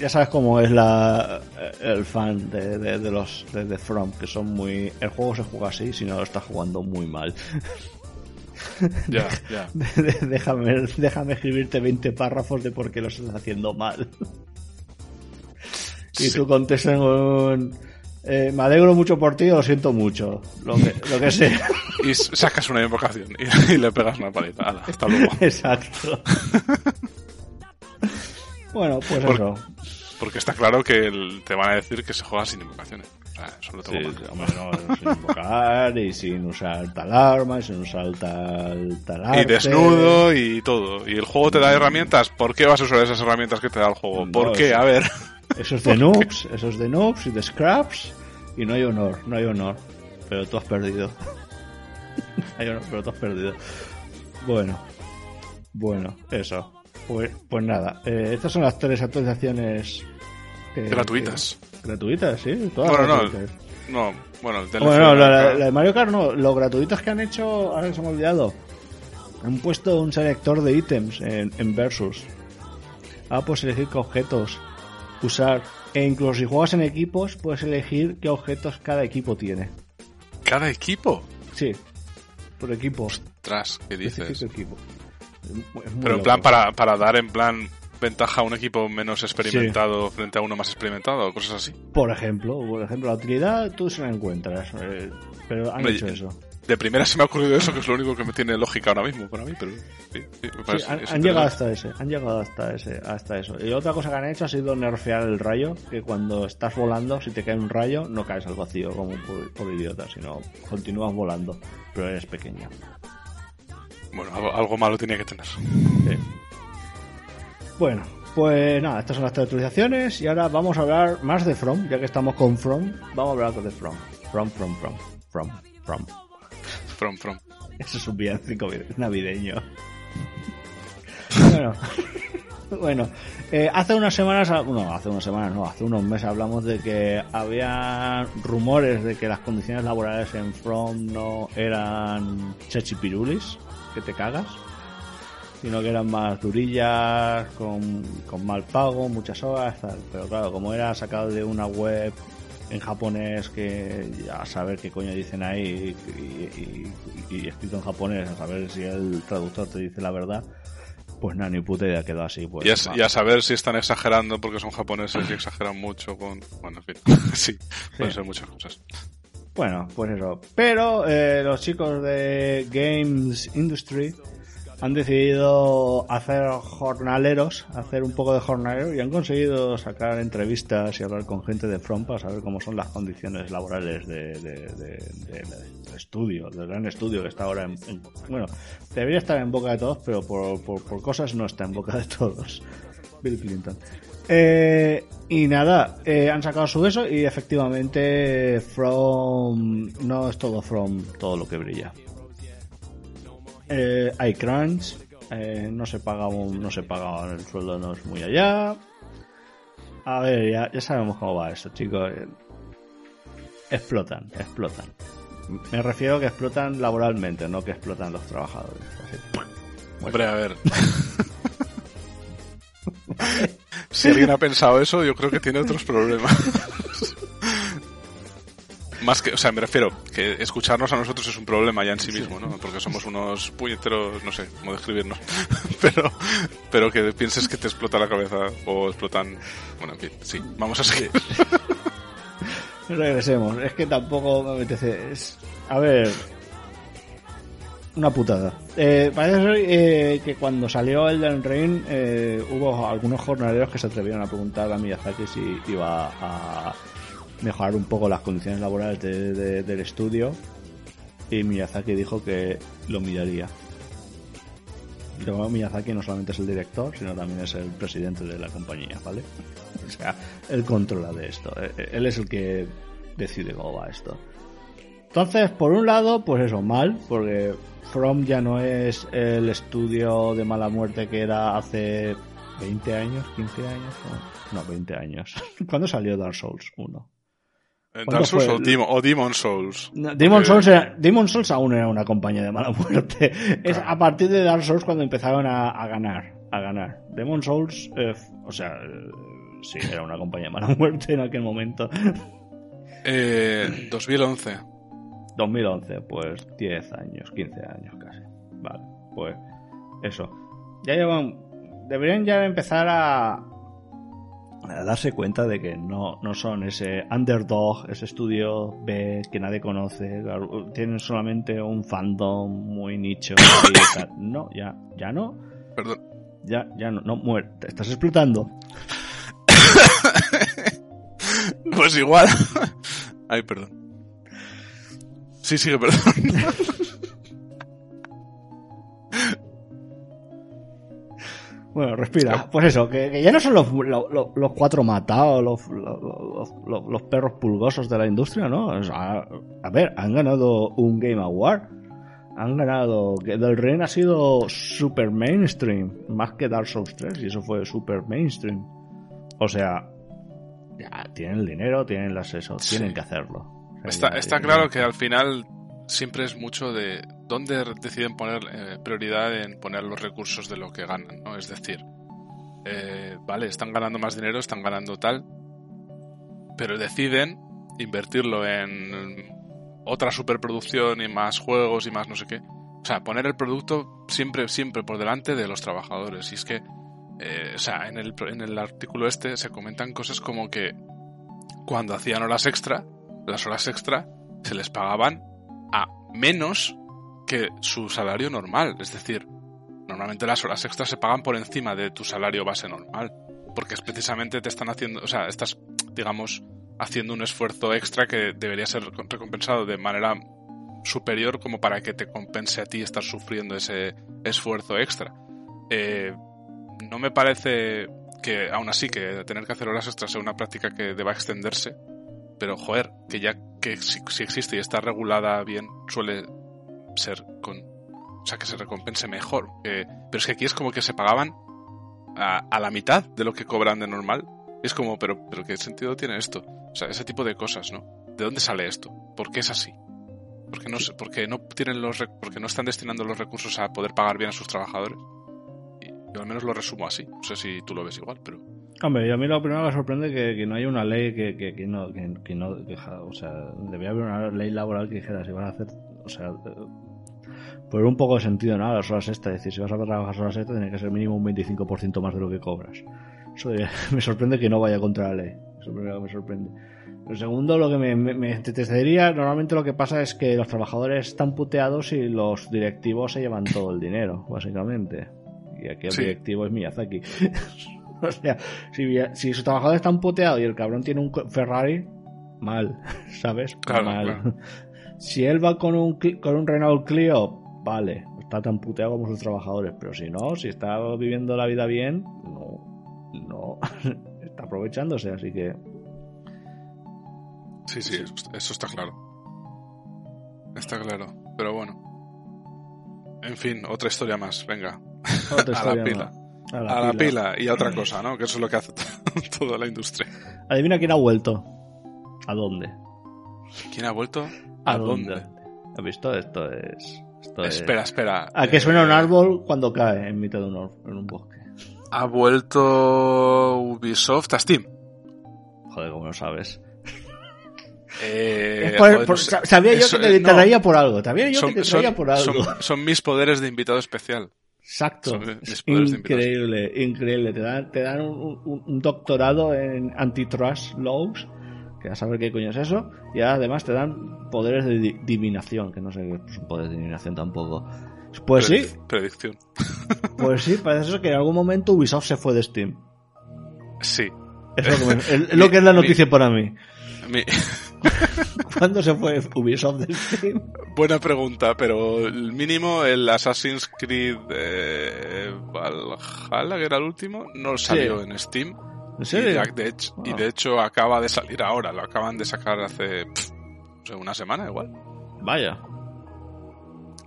ya sabes cómo es la el fan de, de, de los de, de From, que son muy... El juego se juega así, si no lo estás jugando muy mal. <laughs> Ya, ya. <laughs> déjame, déjame escribirte 20 párrafos de por qué lo estás haciendo mal. Y Sí. tú contestas con... eh, me alegro mucho por ti, lo siento mucho. Lo que, lo que sea. <laughs> Y sacas una invocación y, y le pegas una. Hala, hasta luego. <laughs> Exacto. <laughs> bueno, pues Por- eso. Porque está claro que el- te van a decir que se juega sin invocaciones. O sea, eso lo Sí, tengo claro. hombre, no, sin invocar y sin usar tal arma y sin usar tal, tal arte. Y desnudo y todo. Y el juego te da herramientas. ¿Por qué vas a usar esas herramientas que te da el juego? No, ¿Por qué? sí. A ver. Eso es de noobs, eso es de noobs y de scraps y no hay honor, no hay honor. Pero tú has perdido. <laughs> hay honor, pero tú has perdido. Bueno, bueno, eso. Pues, pues nada, eh, estas son las tres actualizaciones que- Gratuitas. que- gratuitas, sí, todas Bueno, no, gratuitas. No, bueno, el Bueno, no, la, de Mario Kart no, lo gratuitos que han hecho, ahora se me ha olvidado. Han puesto un selector de ítems en, en Versus. Ahora puedes elegir objetos usar. E incluso si juegas en equipos, puedes elegir qué objetos cada equipo tiene. Cada equipo. Sí, por equipo. Tras, ¿qué dices? Equipo. Pero en plan para, para dar en plan ventaja a un equipo menos experimentado frente a uno más experimentado o cosas así. Por ejemplo, por ejemplo, la utilidad tú se la encuentras. eh, pero han Hombre, hecho eso. De primera se me ha ocurrido eso, que es lo único que me tiene lógica ahora mismo para mí, pero sí, sí, me Sí, parece- han, han llegado hasta ese, han llegado hasta ese, hasta eso. Y otra cosa que han hecho ha sido nerfear el rayo, que cuando estás volando, si te cae un rayo, no caes al vacío como por, por idiota, sino continúas volando, pero eres pequeño. Bueno, algo, algo malo tenía que tener. Sí. Bueno, pues nada, estas son las actualizaciones y ahora vamos a hablar más de From, ya que estamos con From, vamos a hablar de From. From, From, From, From, From. From, from. Eso es un villancico navideño. bueno. <laughs> bueno, eh, hace unas semanas, no, hace unas semanas no, hace unos meses hablamos de que había rumores de que las condiciones laborales en From no eran chechipirulis, que te cagas, sino que eran más durillas, con, con mal pago, muchas horas. Pero claro, como era sacado de una web en japonés que a saber qué coño dicen ahí y, y, escrito en japonés, a saber si el traductor te dice la verdad, pues nada, ni puta idea quedó así. Pues, y, a, saber si están exagerando porque son japoneses y exageran mucho con... Bueno, en fin, <laughs> sí, pueden ser muchas cosas. Bueno, pues eso. Pero eh, los chicos de Games Industry han decidido hacer jornaleros, hacer un poco de jornalero y han conseguido sacar entrevistas y hablar con gente de Front para saber cómo son las condiciones laborales de, estudio, del gran estudio que está ahora en, Bueno, debería estar en boca de todos, pero por, por, cosas no está en boca de todos. Bill Clinton. Eh, y nada, eh, han sacado su eso y efectivamente From no es todo From todo lo que brilla. Eh, hay crunch, eh, no se paga no se paga el sueldo no es muy allá. A ver, ya, ya sabemos cómo va eso, chicos. Explotan, explotan. Me refiero a que explotan laboralmente, no que explotan los trabajadores. Hombre, a ver. <laughs> si alguien ha pensado eso, yo creo que tiene otros problemas. <laughs> Más que, o sea, me refiero que escucharnos a nosotros es un problema ya en sí mismo, ¿no? Porque somos unos puñeteros, no sé cómo describirnos, <laughs> pero, pero que pienses que te explota la cabeza o explotan, bueno, en fin, sí, vamos a seguir. Regresemos, es que tampoco me apetece, es, a ver, una putada. Eh, parece ser eh, que cuando salió el Ring eh, hubo algunos jornaleros que se atrevieron a preguntar a Miyazaki si iba a mejorar un poco las condiciones laborales del estudio y Miyazaki dijo que lo miraría. Y Miyazaki no solamente es el director, sino también es el presidente de la compañía, ¿vale? O sea, él controla de esto. Eh, eh, él es el que decide cómo va esto. Entonces, por un lado, pues eso, mal, porque From ya no es el estudio de mala muerte que era hace 20 años, 15 años, no, no 20 años. <laughs> ¿Cuándo salió Dark Souls 1? Dark Souls o, Demon, Souls. Demon, Souls Demon Souls aún era una compañía de mala muerte. <laughs> Es a partir de Dark Souls cuando empezaron a, ganar. A ganar. Demon Souls, eh, o sea, eh, sí, era una compañía de mala <laughs> muerte en aquel momento. Eh, 2011. 2011, pues 10 años, 15 años casi. Vale, pues eso. Ya llevan. Deberían ya empezar a, darse cuenta de que no, no son ese underdog, ese estudio B que nadie conoce, tienen solamente un fandom muy nicho. <coughs> no, ya, ya no. Perdón. Ya, ya no, no, muere, te estás explotando. <coughs> pues igual. <coughs> Ay, perdón. Sí, sigue, perdón. <laughs> Bueno, respira. Pues eso, que, ya no son los, los, cuatro matados, los, los, perros pulgosos de la industria, ¿no? a, ver, han ganado un Game Award. Han ganado. Que Del Ring ha sido super mainstream, más que Dark Souls 3, y eso fue super mainstream. O sea, ya tienen el dinero, tienen las eso, tienen que hacerlo. está, está claro que al final siempre es mucho de dónde deciden poner eh, prioridad en poner los recursos de lo que ganan, ¿no? Es decir, eh, vale, están ganando más dinero, están ganando tal, pero deciden invertirlo en otra superproducción y más juegos y más no sé qué. O sea, poner el producto siempre, siempre por delante de los trabajadores. Y es que, eh, o sea, en el, en el artículo este se comentan cosas como que cuando hacían horas extra, las horas extra se les pagaban a menos que su salario normal. Es decir, normalmente las horas extras se pagan por encima de tu salario base normal. Porque es precisamente te están haciendo, o sea, estás, digamos, haciendo un esfuerzo extra que debería ser recompensado de manera superior como para que te compense a ti estar sufriendo ese esfuerzo extra. Eh, no me parece que aún así que tener que hacer horas extras sea una práctica que deba extenderse, pero joder, que ya que si, existe y está regulada bien, suele ser con... O sea, que se recompense mejor. pero es que aquí es como que se pagaban a, la mitad de lo que cobran de normal. Es como, pero, pero ¿qué sentido tiene esto? O sea, ese tipo de cosas, ¿no? ¿De dónde sale esto? ¿Por qué es así? ¿Por qué no, se- por qué no tienen los, rec- por qué no están destinando los recursos a poder pagar bien a sus trabajadores? Yo al menos lo resumo así. No sé si tú lo ves igual, pero... Hombre, a mí lo primero que me sorprende es que, que no haya una ley que, que, que no, que, no o sea, debería haber una ley laboral que dijera si vas a hacer, o sea, poner un poco de sentido ¿no? a las horas extras, es decir, si vas a trabajar horas extras tiene que ser mínimo un 25% más de lo que cobras. Eso debería- <laughs> me sorprende que no vaya contra la ley, eso es lo primero que me sorprende. Lo segundo, lo que me, me, me entristecería, normalmente lo que pasa es que los trabajadores están puteados y los directivos se llevan todo el dinero, básicamente. Y aquí el Sí. directivo es Miyazaki. <laughs> <laughs> o sea, si, si su trabajador está puteado y el cabrón tiene un Ferrari, mal, <laughs> ¿sabes? Claro, mal. claro. <laughs> Si él va con un, con un Renault Clio, vale, está tan puteado como sus trabajadores. Pero si no, si está viviendo la vida bien, no, no, está aprovechándose, así que... Sí, sí, eso, está claro. Está claro. Pero bueno. En fin, otra historia más. Venga. Otra a la historia pila. más. A la pila y a otra cosa, ¿no? Que eso es lo que hace <laughs> toda la industria. Adivina quién ha vuelto. ¿A dónde? ¿Quién ha vuelto? ¿A, dónde? ¿Has visto? Esto es... Esto es- Espera, espera. ¿A qué Eh, suena un árbol cuando cae en mitad de un, or- en un bosque? Ha vuelto Ubisoft a Steam. Joder, ¿cómo lo sabes? Eh, por- joder, sabía yo Eso, que te, eh, te no. traía por algo. Sabía yo Son, que te son- traía por algo. son- son mis poderes de invitado especial. Exacto. Es increíble, increíble. Te dan, te dan un, un- un doctorado en antitrust laws, que a saber qué coño es eso, y además te dan poderes de di- divinación, que no sé qué son poderes de divinación tampoco. Pues sí, Predic- Predicción. <laughs> pues sí, parece ser que en algún momento Ubisoft se fue de Steam. Sí. Es lo que, me- es- <laughs> es lo que es la Mi- noticia para mí. Mi- <laughs> ¿Cuándo se fue Ubisoft de Steam? buena pregunta, pero el mínimo, el Assassin's Creed eh, Valhalla, que era el último, no salió en Steam. ¿En Y, serio? ya- de hecho, y Ah. de hecho acaba de salir ahora, lo acaban de sacar hace pff, no sé, una semana igual. Vaya.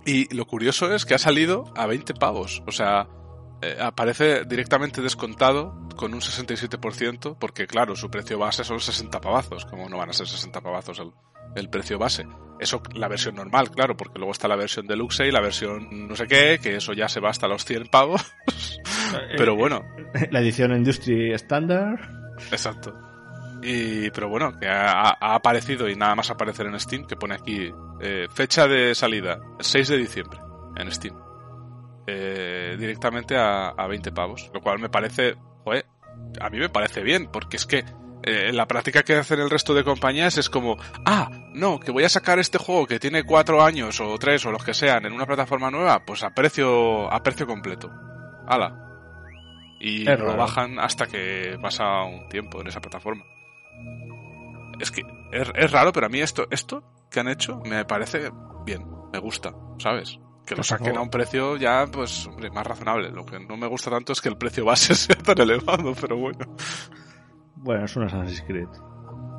Y lo curioso es que ha salido a 20 pavos. O sea, eh, aparece directamente descontado con un 67%, porque claro, su precio base son 60 pavazos. Como no van a ser 60 pavazos el, el precio base? Eso, la versión normal, claro, porque luego está la versión deluxe y la versión no sé qué, que eso ya se va hasta los 100 pavos. <laughs> Pero bueno, La edición Industry Standard. Exacto. Y, pero bueno, que ha, ha aparecido y nada más aparecer en Steam, que pone aquí eh, fecha de salida, 6 de diciembre, en Steam. Eh, directamente a, a 20 pavos, lo cual me parece, joder, a mí me parece bien, porque es que eh, la práctica que hacen el resto de compañías es como, ah, no, que voy a sacar este juego que tiene 4 años o 3 o los que sean en una plataforma nueva, pues a precio, a precio completo. Ala. Y Es lo raro. bajan hasta que pasa un tiempo en esa plataforma. Es que es, es raro, pero a mí esto, esto que han hecho me parece bien, me gusta, ¿sabes? Que lo saquen a un precio ya, pues, hombre, más razonable. Lo que no me gusta tanto es que el precio base <laughs> sea tan elevado, pero bueno. Bueno, es un Assassin's Creed.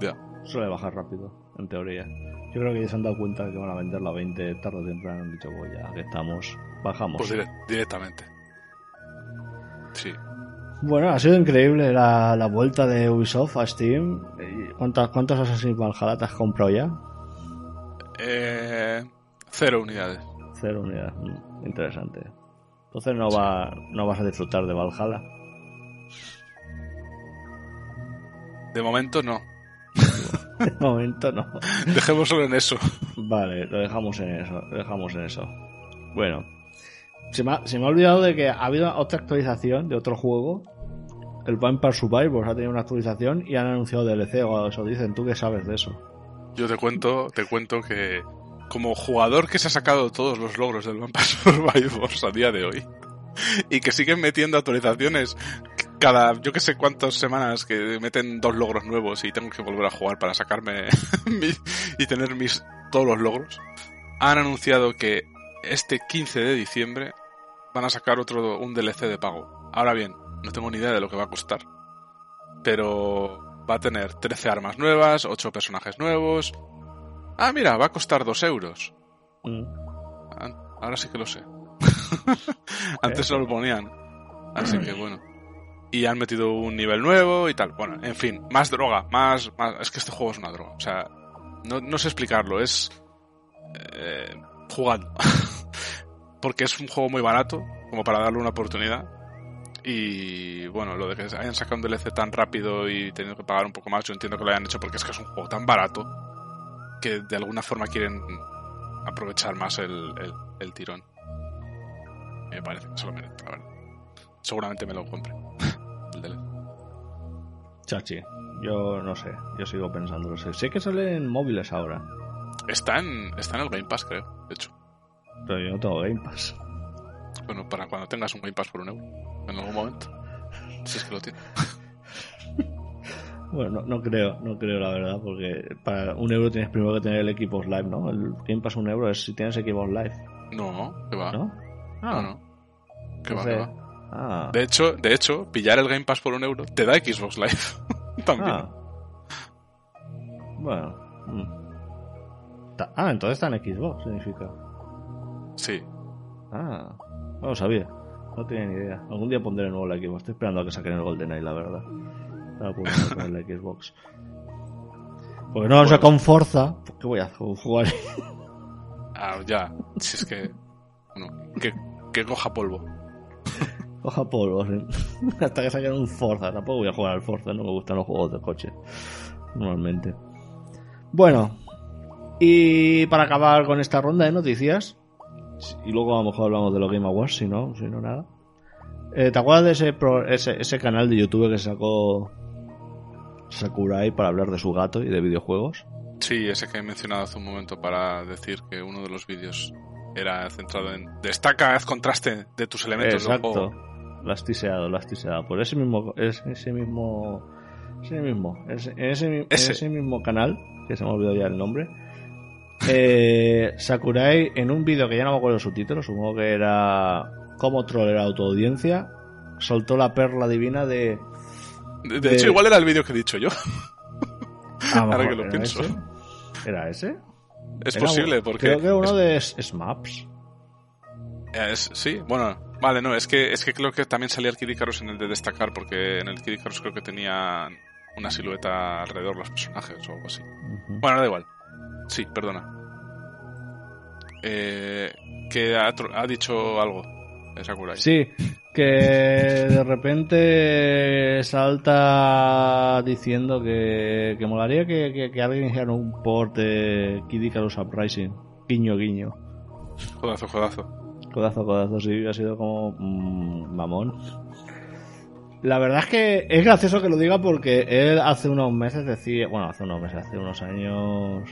Ya. Suele bajar rápido, en teoría. Yo creo que ya se han dado cuenta que van a venderlo a 20 tarde o temprano. Han dicho, pues ya que estamos, bajamos. Pues dire- directamente. Sí. Bueno, ha sido increíble la, la vuelta de Ubisoft a Steam. ¿Y ¿Cuántas, ¿Cuántos Assassin's Valhalla te has comprado ya? Eh, cero unidades. Cero unidades. Mm, Interesante. Entonces no, va, no vas a disfrutar de Valhalla. De momento no. <laughs> De momento no. <laughs> Dejémoslo en eso. Vale, lo dejamos en eso. Lo dejamos en eso. Bueno. Se me, ha, se me ha olvidado de que ha habido otra actualización de otro juego. El Vampire Survivors ha tenido una actualización y han anunciado DLC o eso dicen. ¿Tú qué sabes de eso? Yo te cuento, te cuento que como jugador que se ha sacado todos los logros del Vampire <laughs> Survivors a día de hoy y que siguen metiendo actualizaciones cada yo que sé cuántas semanas que meten dos logros nuevos y tengo que volver a jugar para sacarme <laughs> y tener mis todos los logros han anunciado que este 15 de diciembre van a sacar otro un DLC de pago. Ahora bien, no tengo ni idea de lo que va a costar, pero va a tener 13 armas nuevas, 8 personajes nuevos. Ah, mira, va a costar 2 euros. Mm. Ah, Ahora sí que lo sé. <laughs> Antes no lo ponían. Así que bueno. y han metido un nivel nuevo y tal. Bueno, en fin, más droga, más, más... Es que este juego es una droga. O sea, no, no sé explicarlo, es... Eh, jugando. <laughs> Porque es un juego muy barato, como para darle una oportunidad. Y bueno, lo de que hayan sacado un DLC tan rápido y teniendo que pagar un poco más, yo entiendo que lo hayan hecho porque es que es un juego tan barato que de alguna forma quieren aprovechar más el, el, el tirón. Me parece se lo merece, la verdad. Seguramente me lo compre. <laughs> el. Chachi, yo no sé, yo sigo pensando. Sé, sé que sale en móviles ahora, Está en, está en el Game Pass, creo, de hecho. pero yo no tengo Game Pass. Bueno, para cuando tengas un Game Pass por un euro, en algún momento. Si es que lo tienes. <laughs> Bueno, no, no creo, no creo la verdad, porque para un euro tienes primero que tener el Xbox Live, ¿no? El Game Pass un euro es si tienes Xbox Live, No, que va. ¿no? No, no. Que va. Ah, De hecho, de hecho, pillar el Game Pass por un euro te da Xbox Live. <laughs> También. ah. Bueno. mm. Ah, entonces está en Xbox, significa. Sí. Ah, no lo sabía. No tenía ni idea. Algún día pondré de nuevo la Xbox. Estoy esperando a que saquen el GoldenEye, la verdad. Para con el Xbox. Porque no lo saco con Forza. ¿Por ¿Qué voy a jugar? Ah, ya. Si es que. Bueno, que, que coja polvo. <laughs> Coja polvos. ¿eh? Hasta que saquen un Forza. Tampoco voy a jugar al Forza. No me gustan los juegos de coche. Normalmente. Bueno. Y para acabar con esta ronda de noticias. Y luego a lo mejor hablamos de los Game Awards. Si no, si no nada. Eh, ¿Te acuerdas de ese, pro- ese, ese canal de YouTube que sacó Sakurai para hablar de su gato y de videojuegos? Sí, ese que he mencionado hace un momento para decir que uno de los vídeos era centrado en destaca, haz contraste de tus elementos del Exacto. juego. Lo has tiseado, lo has tiseado. Por ese mismo, es- ese mismo, ese mismo, Ese. ese mismo canal, que se me ha olvidado ya el nombre, eh, Sakurai, en un vídeo que ya no me acuerdo su título, supongo que era cómo trolear a tu audiencia, soltó la perla divina de... De, hecho, igual era el vídeo que he dicho yo. <laughs> Ahora mejor que lo era pienso. ese. ¿Era ese? Es Era posible, porque. Creo que uno es- de Smaps. es- sí, bueno, vale, no, es que, es que creo que también salía el Kid Icarus en el de destacar, porque en el Kid Icarus creo que tenía una silueta alrededor de los personajes o algo así. Bueno, da igual. Sí, perdona. Eh, que ha dicho algo de Sakurai. Sí, que de repente salta diciendo que, que molaría que, que, que alguien hiciera un port de Kid Icarus Uprising. Guiño, guiño. Jodazo, jodazo. Codazo, codazo, sí, ha sido como mm, mamón. La verdad es que es gracioso que lo diga porque él hace unos meses decía, bueno, hace unos meses, hace unos años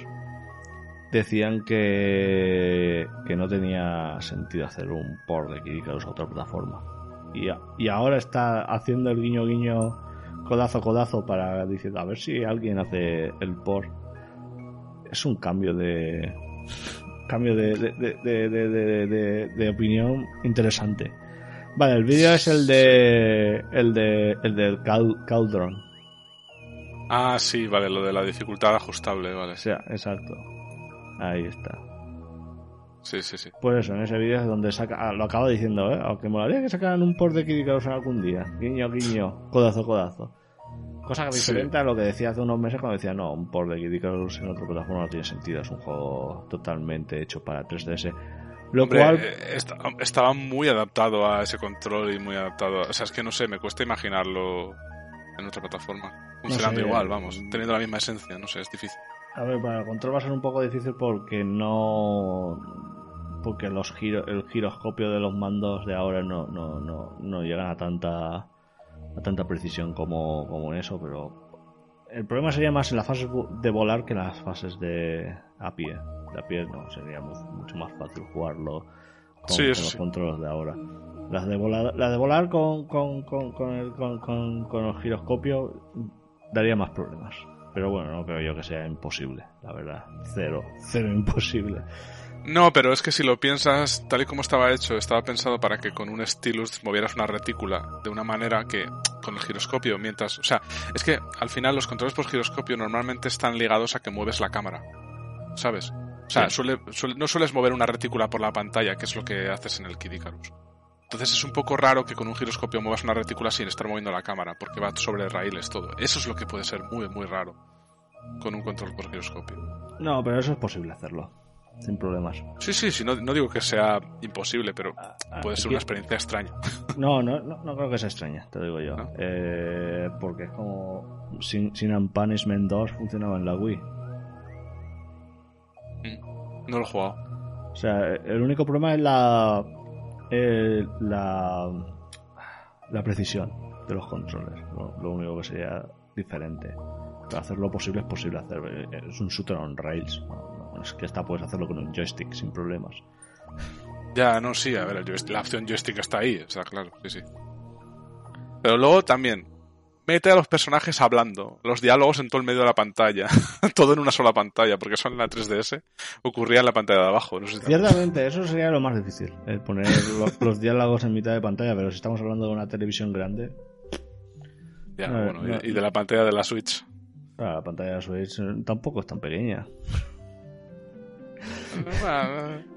decían que, que no tenía sentido hacer un port de Icarus a otra plataforma. Y, a- y ahora está haciendo el guiño guiño codazo codazo para diciendo a ver si alguien hace el port. Es un cambio de cambio de, de, de, de, opinión interesante. Vale, el vídeo es el de el de el del Cauldron. Ah, sí, vale, lo de la dificultad ajustable, vale. O sea, exacto. Ahí está. Sí, sí, sí. Pues eso, en ese vídeo es donde saca, ah, lo acabo diciendo, ¿eh? Aunque molaría que sacaran un port de Kid Icarus algún día. Guiño, guiño, codazo, codazo. Cosa que Sí. diferente a lo que decía hace unos meses cuando decía, no, un port de Kid Icarus en otra plataforma no tiene sentido, es un juego totalmente hecho para 3DS. Lo Hombre, cual, eh, esta- estaba muy adaptado a ese control y muy adaptado. O sea, es que no sé, me cuesta imaginarlo en otra plataforma. Funcionando sé. igual, vamos, teniendo la misma esencia, no sé, es difícil. A ver, para el control va a ser un poco difícil porque no... Porque los giro, el giroscopio de los mandos de ahora no, no, no, no llegan a tanta a tanta precisión como, como en eso, pero el problema sería más en las fases de volar que en las fases de a pie. De a pie no, sería mu- mucho más fácil jugarlo con, Sí, con eso los controles de ahora. Las de volar, las de volar con, con, con, con, el, con, con, con el giroscopio daría más problemas. Pero bueno, no creo yo que sea imposible, la verdad. Cero, cero imposible. No, pero es que si lo piensas, tal y como estaba hecho, estaba pensado para que con un stylus movieras una retícula de una manera que con el giroscopio, mientras... O sea, es que al final los controles por giroscopio normalmente están ligados a que mueves la cámara, ¿sabes? O sea, Sí. suele- suele- no sueles mover una retícula por la pantalla, que es lo que haces en el Kid Icarus. Entonces es un poco raro que con un giroscopio muevas una retícula sin estar moviendo la cámara, porque va sobre raíles todo. Eso es lo que puede ser muy, muy raro con un control por giroscopio. No, pero eso es posible hacerlo, sin problemas. Sí, sí, sí, no, no digo que sea imposible, pero Ah, puede ser una experiencia extraña. <laughs> No, no, no, no creo que sea extraña, te lo digo yo. ¿No? Eh, porque es como Sin, Sin and Punishment 2 funcionaba en la Wii. No lo he jugado. O sea, el único problema es la, eh, la, la precisión de los controles. Lo, lo único que sería diferente. Pero hacerlo posible es posible hacer. eh, Es un shooter on rails. Es que esta puedes hacerlo con un joystick sin problemas. Ya, no, sí, a ver, la opción joystick está ahí, está claro, sí, sí. Pero luego también, mete a los personajes hablando, los diálogos en todo el medio de la pantalla, <laughs> todo en una sola pantalla, porque eso en la 3DS ocurría en la pantalla de abajo. No sé si te- Ciertamente, eso sería lo más difícil. El poner lo- los diálogos en mitad de pantalla. Pero si estamos hablando de una televisión grande, Ya, No, bueno, no. y, y de la pantalla de la Switch. la pantalla de Switch eh, tampoco es tan pequeña.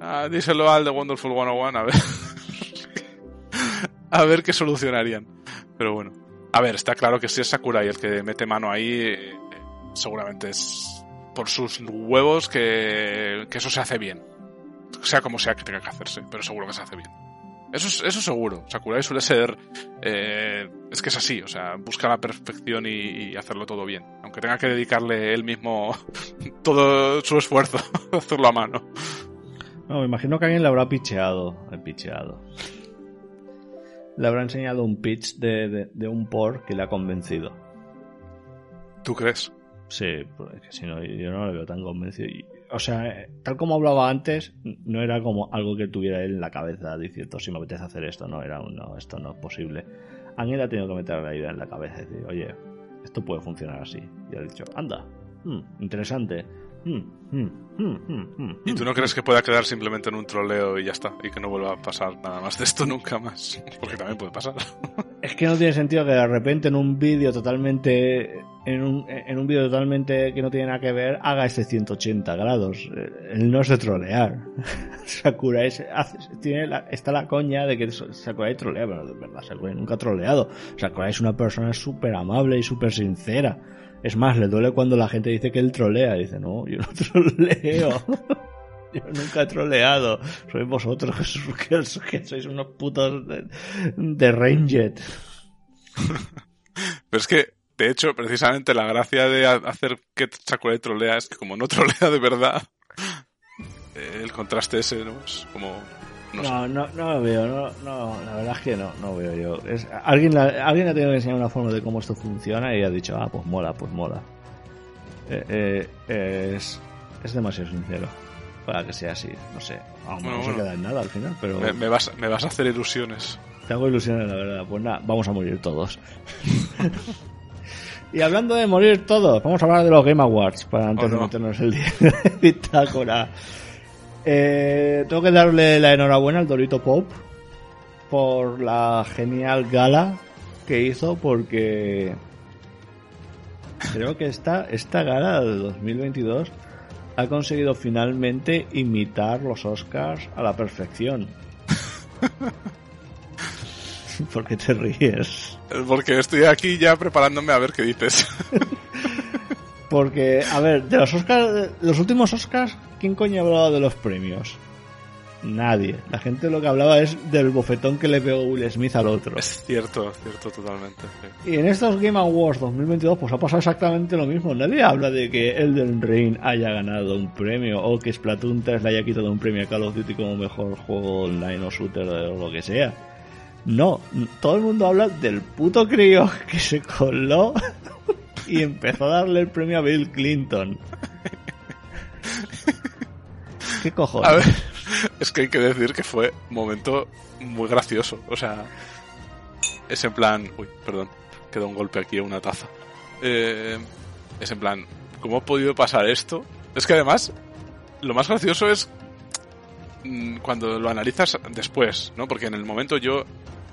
Ah, díselo al de Wonderful 101 a ver. <laughs> a ver qué solucionarían. Pero bueno. A ver, está claro que si es Sakurai el que mete mano ahí, eh, seguramente es por sus huevos que, eso se hace bien. Sea como sea que tenga que hacerse, pero seguro que se hace bien. Eso, es- eso seguro. Sakurai suele ser... eh, es que es así, o sea, busca la perfección y, hacerlo todo bien. Aunque tenga que dedicarle él mismo <laughs> todo su esfuerzo a <laughs> hacerlo a mano. No, me imagino que alguien le habrá picheado. eh, picheado. Le habrá enseñado un pitch de, de- de un por que le ha convencido. ¿Tú crees? Sí, porque si no, yo no lo veo tan convencido. O sea, tal como hablaba antes, no era como algo que tuviera él en la cabeza diciendo, si me apetece hacer esto, no, era un no, esto no es posible. Alguien le ha tenido que meter la idea en la cabeza y decir, oye, esto puede funcionar así. Y ha dicho, anda, hmm, interesante. Hmm, hmm, hmm, ¿Y tú no crees que pueda quedar simplemente en un troleo y ya está? Y que no vuelva a pasar nada más de esto nunca más. <laughs> Porque también puede pasar. Es que no tiene sentido que de repente en un vídeo totalmente. En un, en un vídeo totalmente que no tiene nada que ver, haga ese 180 grados. Él no es de trolear. <laughs> Sakurai se hace- tiene la- está la coña de que Sakurai trolea, pero de verdad, Sakurai nunca ha troleado. Sakurai es una persona súper amable y súper sincera. Es más, le duele cuando la gente dice que él trolea. Dice, no, yo no <laughs> troleo. Yo nunca he troleado. Sois vosotros <laughs> que, que sois unos putos de, de Ranget. Pero es que, de hecho, precisamente la gracia de ha- hacer que Sakurai trolea es que como no trolea de verdad, el contraste ese, ¿no? Es como... No, sé. No, no, lo veo, no, no, la verdad es que no, no veo yo. Es, alguien, la- alguien ha tenido que enseñar una forma de cómo esto funciona y ha dicho, ah, pues mola, pues mola. Eh, eh, es, es demasiado sincero para que sea así, no sé. Aún Bueno, no se queda en nada al final, pero Me, me vas, me vas a hacer ilusiones. tengo ilusiones, la verdad. Pues nada, vamos a morir todos. <laughs> y hablando de morir todos, vamos a hablar de los Game Awards para antes Oh, de no. meternos el día de. <laughs> Eh, tengo que darle la enhorabuena al Dorito Pop por la genial gala que hizo porque creo que esta, esta gala de 2022 ha conseguido finalmente imitar los Oscars a la perfección. <laughs> ¿Por qué te ríes? Porque estoy aquí ya preparándome a ver qué dices. <laughs> Porque, a ver, de los Oscars, los últimos Oscars, ¿quién coño hablaba de los premios? Nadie. La gente lo que hablaba es del bofetón que le pegó Will Smith al otro. es cierto, cierto totalmente. sí. Y en estos Game Awards 2022 pues ha pasado exactamente lo mismo. Nadie habla de que Elden Ring haya ganado un premio o que Splatoon 3 le haya quitado un premio a Call of Duty como mejor juego online o shooter o lo que sea. No, todo el mundo habla del puto crío <laughs> que se coló y empezó a darle el premio a Bill Clinton. <laughs> ¿Qué cojones? A ver, <laughs> es que hay que decir que fue un momento muy gracioso. O sea, es en plan. Uy, perdón, quedó un golpe aquí a una taza. Eh, es en plan, ¿cómo ha podido pasar esto? Es que además, lo más gracioso es mm, cuando lo analizas después, ¿no? Porque en el momento yo.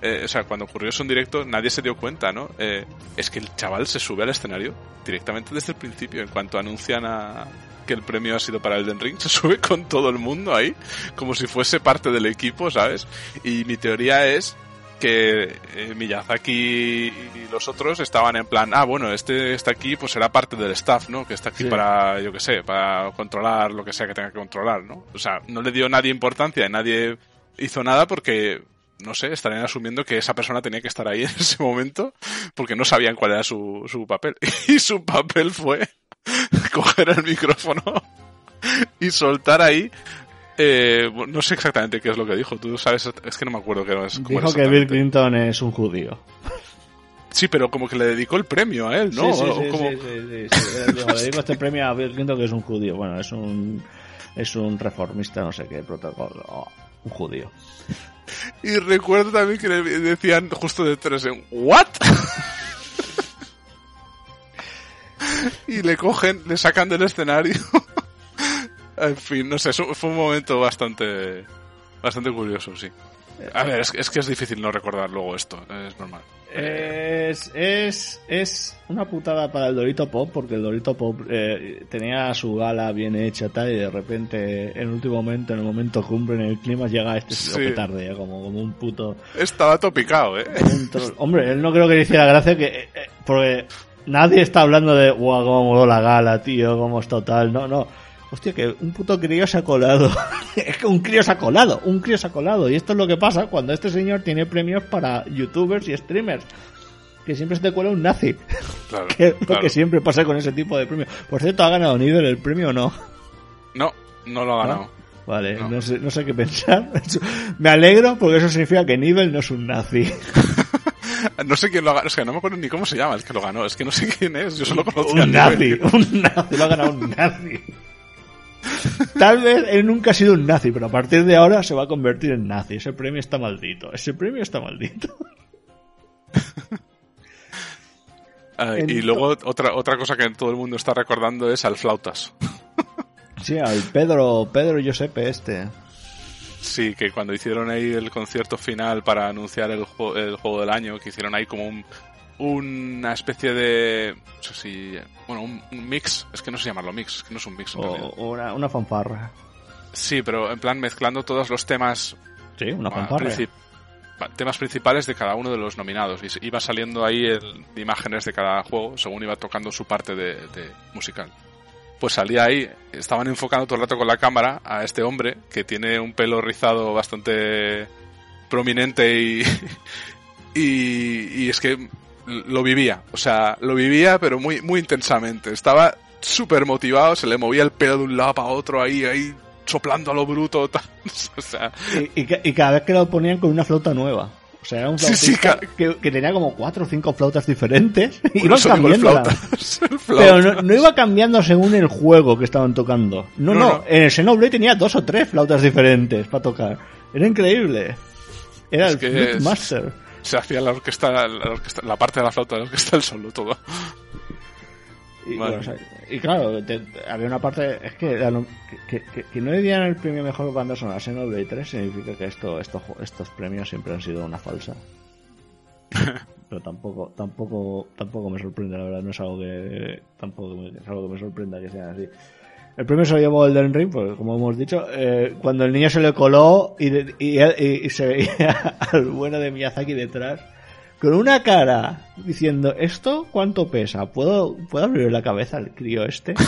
eh, o sea, cuando ocurrió eso en directo, nadie se dio cuenta, ¿no? Eh, es que el chaval se sube al escenario directamente desde el principio, en cuanto anuncian a, que el premio ha sido para Elden Ring, <laughs> se sube con todo el mundo ahí, como si fuese parte del equipo, ¿sabes? Y mi teoría es que eh, Miyazaki y los otros estaban en plan, ah, bueno, este está aquí, pues será parte del staff, ¿no? Que está aquí Sí. para, yo qué sé, para controlar lo que sea que tenga que controlar, ¿no? O sea, no le dio nadie importancia y nadie hizo nada porque, no sé, estarían asumiendo que esa persona tenía que estar ahí <laughs> en ese momento porque no sabían cuál era su, su papel. <laughs> Y su papel fue <laughs> coger el micrófono y soltar ahí. eh, no sé exactamente qué es lo que dijo. Tú sabes, es que no me acuerdo qué era Dijo que Bill. Clinton es un judío. Sí, pero como que le dedicó el premio a él, ¿no? Sí, sí, sí, como- sí, sí, sí, sí. Él dijo, Le digo este premio a Bill Clinton que es un judío. Bueno, es un es un reformista, no sé qué protocolo. Oh, un judío. Y recuerdo también que le decían justo detrás en ¿What? <laughs> <laughs> y le cogen, le sacan del escenario. <laughs> en fin, no sé, fue un momento bastante bastante curioso, sí. A ver, es, que- es que es difícil no recordar luego esto, es normal. Es, es, es una putada para el Dorito Pop porque el Dorito Pop eh, tenía su gala bien hecha tal y de repente en el último momento, en el momento cumbre, en el clima llega este Sí. que tardea como, como un puto Estaba topicado, ¿eh? Hombre, él no creo que le hiciera gracia que eh, eh, porque nadie está hablando de guau, cómo moló la gala, tío, cómo es total, no, no. Hostia, que un puto crío se ha colado. <laughs> es que un crío se ha colado, un crío se ha colado. Y esto es lo que pasa cuando este señor tiene premios para youtubers y streamers. Que siempre se te cuela un nazi. <laughs> Claro, que es lo claro. que siempre pasa con ese tipo de premios. Por cierto, ¿ha ganado Nivel el premio o no? No, no lo ha ganado. Vale, No. no, sé, no sé qué pensar. <laughs> Me alegro porque eso significa que Nivel no es un nazi. <laughs> No sé quién lo ha ganado, es que no me acuerdo ni cómo se llama el que lo ganó, es que no sé quién es, yo solo conocía un nazi, un nazi, lo ha ganado un nazi. <laughs> Tal vez él nunca ha sido un nazi, pero a partir de ahora se va a convertir en nazi. Ese premio está maldito. Ese premio está maldito. <laughs> Ah, y luego otra, otra cosa que todo el mundo está recordando es al flautas. Sí, al Pedro, Pedro Giuseppe este. Sí, que cuando hicieron ahí el concierto final para anunciar el, juego, el juego del año, que hicieron ahí como un, una especie de... No sé si... Bueno, un, un mix, es que no sé llamarlo mix, es que no es un mix. en. O una, una fanfarra. Sí, pero en plan mezclando todos los temas Sí, una fanfarra. princip- temas principales de cada uno de los nominados y iba saliendo ahí el- imágenes de cada juego según iba tocando su parte de, de musical pues salía ahí estaban enfocando todo el rato con la cámara a este hombre que tiene un pelo rizado bastante prominente <laughs> y y, es que lo vivía o sea lo vivía pero muy muy intensamente estaba súper motivado se le movía el pelo de un lado para otro ahí ahí soplando a lo bruto <laughs> o sea Y, y cada vez que lo ponían con una flauta nueva. O sea, era un Sí, sí, flautista que, que tenía como cuatro o cinco flautas diferentes. <laughs> y iban el <laughs> Pero no, no iba cambiando según el juego que estaban tocando. No, No, en el Xenoblade tenía dos o tres flautas diferentes para tocar. Era increíble. Era Es el que Master. Se hacía la orquesta, la, orquesta- la parte de la flauta de la orquesta el solo, todo. Y, bueno, y claro, te- había una parte. Es que, la que, que- que no le dieran el premio mejor banda sonora a Xenoblade 3 significa que esto, esto, estos premios siempre han sido una falsa. <laughs> Pero tampoco, tampoco, tampoco me sorprende, la verdad, no es algo que, tampoco me- es algo que me sorprenda que sea así. El premio se lo llevó Elden Ring, pues como hemos dicho, eh, cuando el niño se le coló y, de- y, y- y se veía <laughs> al bueno de Miyazaki detrás, con una cara diciendo, ¿esto cuánto pesa? ¿Puedo, ¿puedo abrir la cabeza al crío este? <laughs>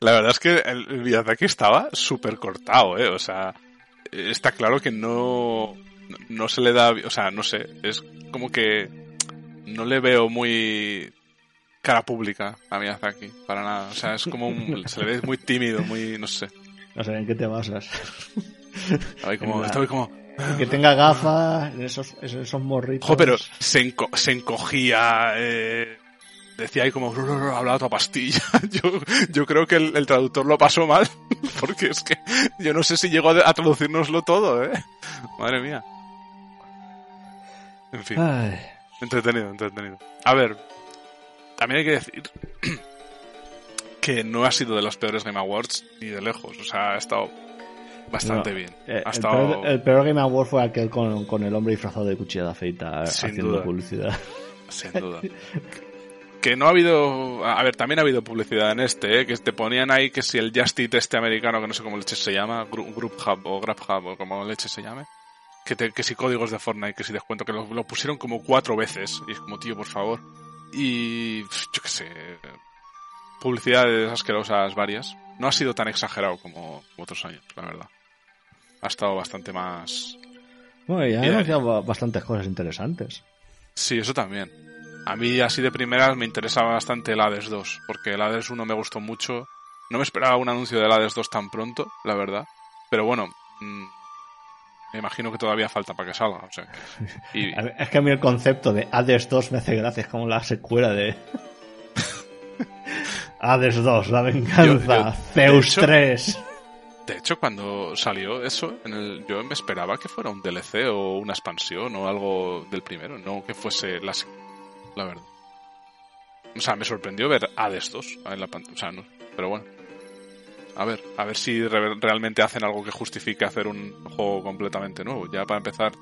La verdad es que el, el Miyazaki estaba súper cortado, ¿eh? O sea, está claro que no, no se le da, o sea, no sé, es como que no le veo muy cara pública a Miyazaki, para nada. O sea, es como un, <laughs> se le ve muy tímido, muy, no sé. No sé en qué te basas. Como, la- estoy como, que tenga gafas, esos, esos morritos. Jo, pero se, enco- se encogía, eh, decía ahí como, "Rur, rur, hablaba toda pastilla. <laughs> Yo, yo creo que el, el traductor lo pasó mal, <laughs> porque es que yo no sé si llegó a, a traducirnoslo todo, ¿eh? Madre mía. En fin, Ay, entretenido, entretenido. A ver, también hay que decir <clears throat> que no ha sido de los peores Game Awards ni de lejos, o sea, ha estado bastante no, bien. eh, Ha el, estado... peor, el peor Game Award fue aquel con, con el hombre disfrazado de cuchilla de afeita eh, Sin haciendo duda. publicidad. Sin duda. que no ha habido... A ver, también ha habido publicidad en este, ¿eh? que te ponían ahí que si el Just Eat este americano, que no sé cómo leche se llama, Group Hub o Grab Hub o como leche se llame, que, te, que si códigos de Fortnite, que si descuento, que lo, lo pusieron como cuatro veces. Y es como, tío, por favor. Y yo qué sé, publicidades asquerosas varias. No ha sido tan exagerado como otros años, la verdad. Ha estado bastante más... Bueno, ya ha anunciado bastantes cosas interesantes. Sí, eso también. A mí así de primeras me interesaba bastante el Hades 2, porque el Hades 1 me gustó mucho. No me esperaba un anuncio del Hades 2 tan pronto, la verdad. Pero bueno, mm, me imagino que todavía falta para que salga. O sea, y, <laughs> Es que a mí el concepto de Hades 2 me hace gracia, es como la secuela de... <laughs> Hades 2, la venganza, Yo- yo- Zeus hecho- 3. De hecho, cuando salió eso, en el, yo me esperaba que fuera un DLC o una expansión o algo del primero, no que fuese la, la verdad. O sea, me sorprendió ver Hades 2 en la pantalla. O sea, no, pero bueno. A ver, a ver si re- realmente hacen algo que justifique hacer un juego completamente nuevo. Ya para empezar,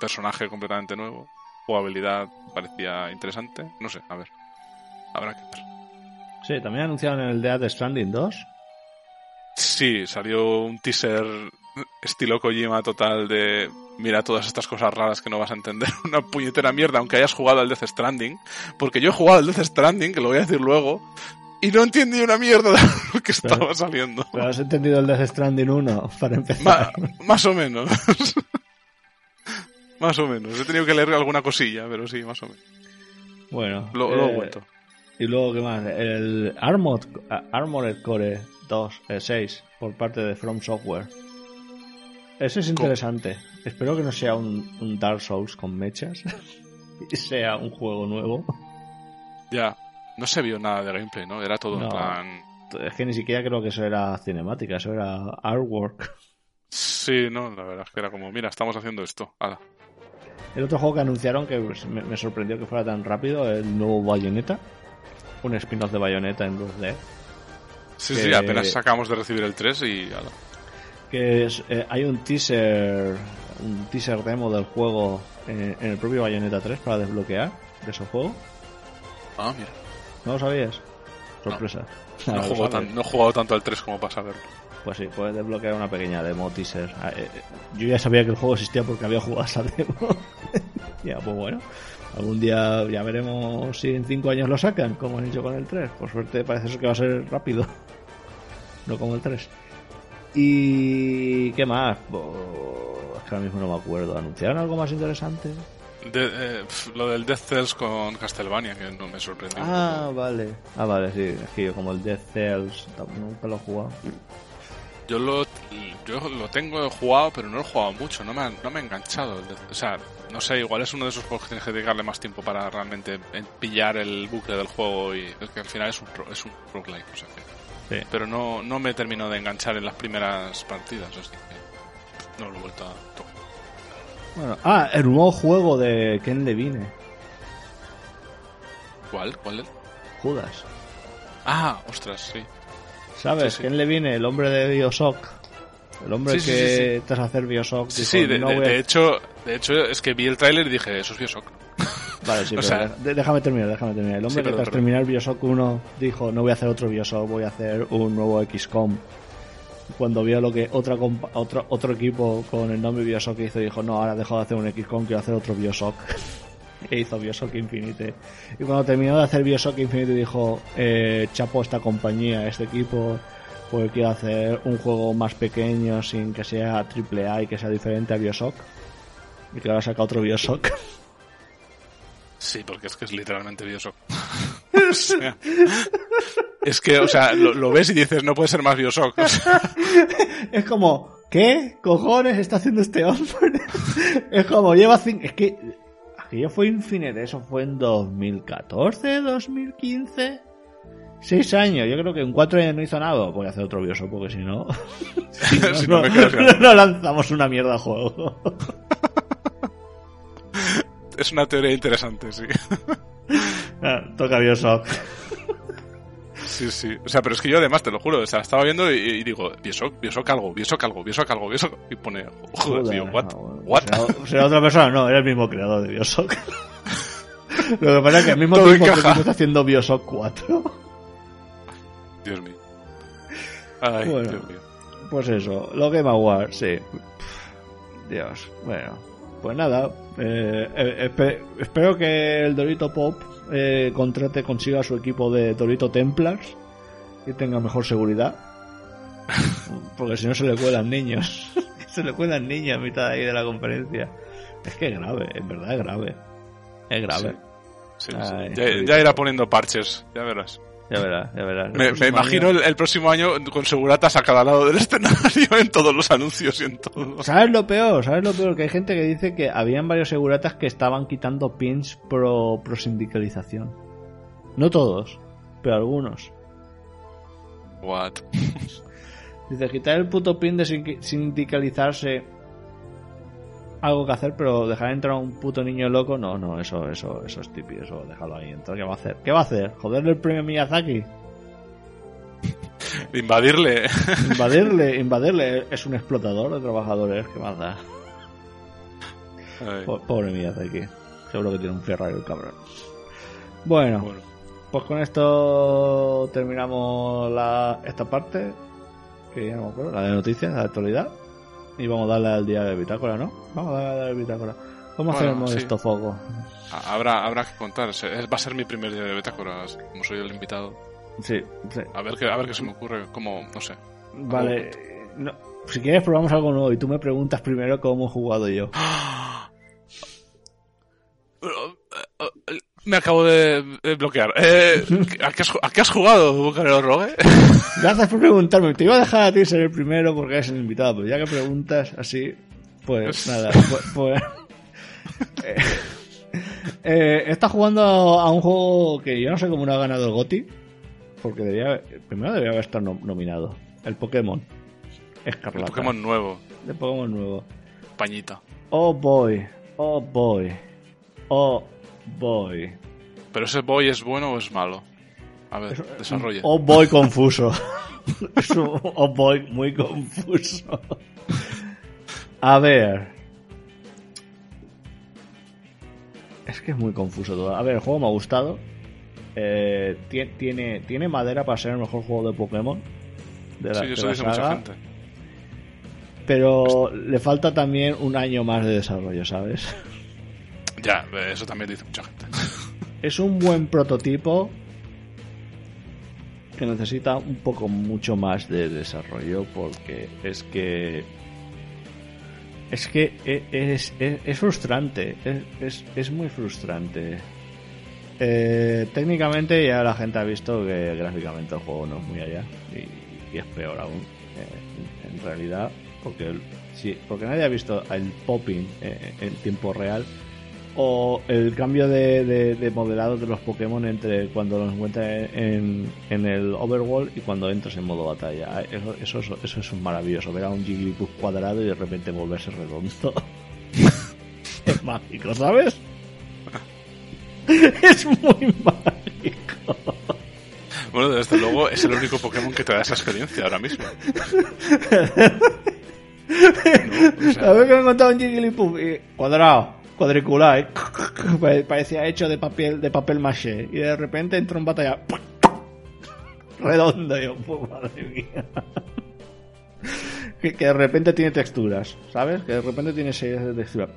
personaje completamente nuevo, jugabilidad parecía interesante. No sé, a ver. Habrá que ver. Sí, también anunciaron el de Death Stranding 2. Sí, salió un teaser estilo Kojima total de mira todas estas cosas raras que no vas a entender. <laughs> Una puñetera mierda, aunque hayas jugado al Death Stranding. Porque yo he jugado al Death Stranding, que lo voy a decir luego, y no entendí una mierda de <laughs> lo que estaba Pero- saliendo. Pero has entendido el Death Stranding 1 para Ma- empezar. más o menos. <laughs> más o menos. He tenido que leer alguna cosilla, pero sí, más o menos. Bueno, Lo, eh, vuelto. Y luego, ¿qué más? El Armored, Armored Core 2, eh, 6, por parte de From Software. Ese es interesante. Espero que no sea un, un Dark Souls con mechas. <laughs> y sea un juego nuevo. Ya. No se vio nada de gameplay, ¿no? Era todo en No. plan... Es que ni siquiera creo que eso era cinemática, eso era artwork. Sí, no, la verdad es que era como, mira, estamos haciendo esto. Ala. El otro juego que anunciaron que pues, me, me sorprendió que fuera tan rápido, el nuevo Bayonetta. Un spin-off de Bayonetta en 2D. Sí, Que- sí, apenas acabamos de recibir el 3 y... que es, eh, hay un teaser un teaser demo del juego en, en el propio Bayonetta 3 para desbloquear de ese juego Ah, mira. ¿no lo sabías? sorpresa No, <laughs> sabes. tan- no he jugado tanto al 3 como para saberlo. pues sí puedes desbloquear una pequeña demo teaser Ah, eh, eh, yo ya sabía que el juego existía porque había jugado esa demo <laughs> ya pues bueno algún día ya veremos si en 5 años lo sacan como han hecho con el 3 por suerte parece que va a ser rápido <laughs> no como el 3 y qué más Pues, es que ahora mismo no me acuerdo anunciaron algo más interesante De- eh, pf, lo del Death Cells con Castlevania, que no me sorprendió. ah vale ah vale sí es que yo como el Death Cells nunca lo he jugado Yo lo, yo lo tengo jugado, pero no lo he jugado mucho. No me ha, no me ha enganchado. el Death- O sea, no sé, igual es uno de esos juegos que tienes que dedicarle más tiempo para realmente en- pillar el bucle del juego. y Es que al final es un, es un roguelike, o sea que- Sí. Pero no, no me terminó de enganchar en las primeras partidas, así que no lo he vuelto a tocar. bueno ah el nuevo juego de Ken Levine ¿Cuál? ¿Cuál es? Judas Ah, ostras, sí. ¿Sabes? Sí, sí. ¿Quién le viene? El hombre de Bioshock. El hombre Sí, que sí, sí. tras hacer Bioshock. Dijo, sí, de, "No de- voy a-". de hecho, de hecho es que vi el tráiler y dije, eso es Bioshock. <laughs> Vale, sí, <laughs> pero sea- déjame terminar, déjame terminar. El hombre que tras perdón. terminar Bioshock 1 dijo, no voy a hacer otro Bioshock, voy a hacer un nuevo XCOM. Cuando vio lo que otra compa- otro, otro equipo con el nombre Bioshock hizo, dijo, no, ahora dejo de hacer un XCOM, quiero hacer otro Bioshock. <laughs> e hizo Bioshock Infinite. Y cuando terminó de hacer Bioshock Infinite dijo, eh, chapo esta compañía, este equipo, pues quiero hacer un juego más pequeño sin que sea AAA y que sea diferente a Bioshock. Y que ahora saca otro Bioshock. <laughs> Sí, porque es que es literalmente Bioshock. <laughs> <laughs> O sea, es que, o sea, lo, lo ves y dices, no puede ser más Bioshock. O sea, Es como, ¿qué cojones está haciendo este hombre? es como, lleva cinco... Es que... Aquello fue Infinite, eso fue en 2014, 2015... Seis años, yo creo que en cuatro años no hizo nada. Voy a hacer otro Bioshock porque si no... <laughs> si no me quedo sin- <laughs> no, no lanzamos una mierda a juego. <laughs> Es una teoría interesante, sí. Ah, Toca Bioshock. Sí, sí. O sea, pero es que yo además, te lo juro, o sea, estaba viendo y, y digo, Bioshock, Bioshock algo, Bioshock algo, Bioshock algo, Bioshock... Y pone, joder, tío, what? Bueno, What? Será, será otra persona, no, era el mismo creador de Bioshock. Lo que pasa es que al mismo Todo tiempo que encaja. estás haciendo Bioshock 4. Dios mío. Ay, Bueno. Dios mío. Pues eso, lo Game Awards, sí. Dios, bueno. Pues nada, eh, eh, espe- espero que el Dorito Pop eh, contrate, consiga su equipo de Dorito Templars y tenga mejor seguridad. <laughs> Porque si no se le cuelan niños. <laughs> se le cuelan niños a mitad ahí de la conferencia. Es que es grave, en verdad es grave. Es grave. Sí, sí. Ay, ya, irá poniendo parches, ya verás. Ya verás, ya verás. Me, imagino el, el próximo año con seguratas a cada lado del escenario en todos los anuncios y en todo. ¿Sabes lo peor? ¿Sabes lo peor? Que hay gente que dice que habían varios seguratas que estaban quitando pins pro, pro sindicalización. No todos, pero algunos. What? Dice, quitar el puto pin de sin- sindicalizarse algo que hacer, pero dejar entrar a un puto niño loco, no, no, eso, eso, eso es típico, eso déjalo ahí entrar. ¿Qué va a hacer? ¿Qué va a hacer? ¿Joderle el premio Miyazaki? <laughs> Invadirle. Invadirle, invadirle, es un explotador de trabajadores, ¿qué más da? Pobre Miyazaki. Seguro que tiene un Ferrari el cabrón. Bueno, bueno. pues con esto terminamos la, esta parte. Que ya no me acuerdo, la de noticias, la de actualidad. Y vamos a darle al día de bitácora, ¿no? Vamos a darle al bitácora. ¿Cómo Bueno, hacemos sí. esto, Foco? Ha- Habrá, habrá que contar. Va a ser mi primer día de Betácoras, como soy el invitado. Sí, sí. A ver qué, a ver qué se me ocurre. Como, no sé. Vale. no, si quieres probamos algo nuevo y tú me preguntas primero cómo he jugado yo. <gasps> <gasps> Me acabo de de bloquear. Eh, <laughs> ¿a, qué has, a qué has jugado, Bucanero Rogue? <laughs> Gracias por preguntarme. Te iba a dejar a ti ser el primero porque eres el invitado, pero ya que preguntas así, pues <laughs> nada. Pues, pues- eh, eh, está jugando a un juego que yo no sé cómo no ha ganado el GOTI, porque debía, primero debía haber estado nom- nominado. El Pokémon. El Escarlata. Pokémon nuevo. De Pokémon nuevo. Pañita. Oh boy. Oh boy. Oh boy. Pero ese boy es bueno o es malo. A ver, desarrolle. Oh boy confuso. <laughs> es un oh boy muy confuso. A ver. Es que es muy confuso todo. A ver, el juego me ha gustado. Eh, tie- tiene, tiene madera para ser el mejor juego de Pokémon. De la, Sí, de eso la dice mucha gente. Pero le falta también un año más de desarrollo, ¿sabes? Ya, eh, eso también dice mucha gente. <laughs> Es un buen prototipo que necesita un poco mucho más de desarrollo porque es que es que e- es, es, es frustrante, es, es, es muy frustrante. Eh, técnicamente ya la gente ha visto que gráficamente el juego no es muy allá y, es peor aún eh, en realidad porque sí, porque nadie ha visto el popping eh, en tiempo real o el cambio de, de, de modelado de los Pokémon entre cuando los encuentras en, en el Overworld y cuando entras en modo batalla. Eso, eso, es- eso es maravilloso, ver a un Jigglypuff cuadrado y de repente volverse redondo. <laughs> es mágico, ¿sabes? <laughs> es muy mágico. Bueno, desde luego es el único Pokémon que te da esa experiencia ahora mismo. <laughs> No, o sea, A ver que me he encontrado un Jigglypuff y cuadrado, cuadricular, ¿eh? <laughs> Pa- parecía hecho de papel de papel maché y de repente entró en batalla <laughs> redondo yo, pues madre mía. <laughs> Que, que de repente tiene texturas, ¿sabes? Que de repente tiene series de texturas.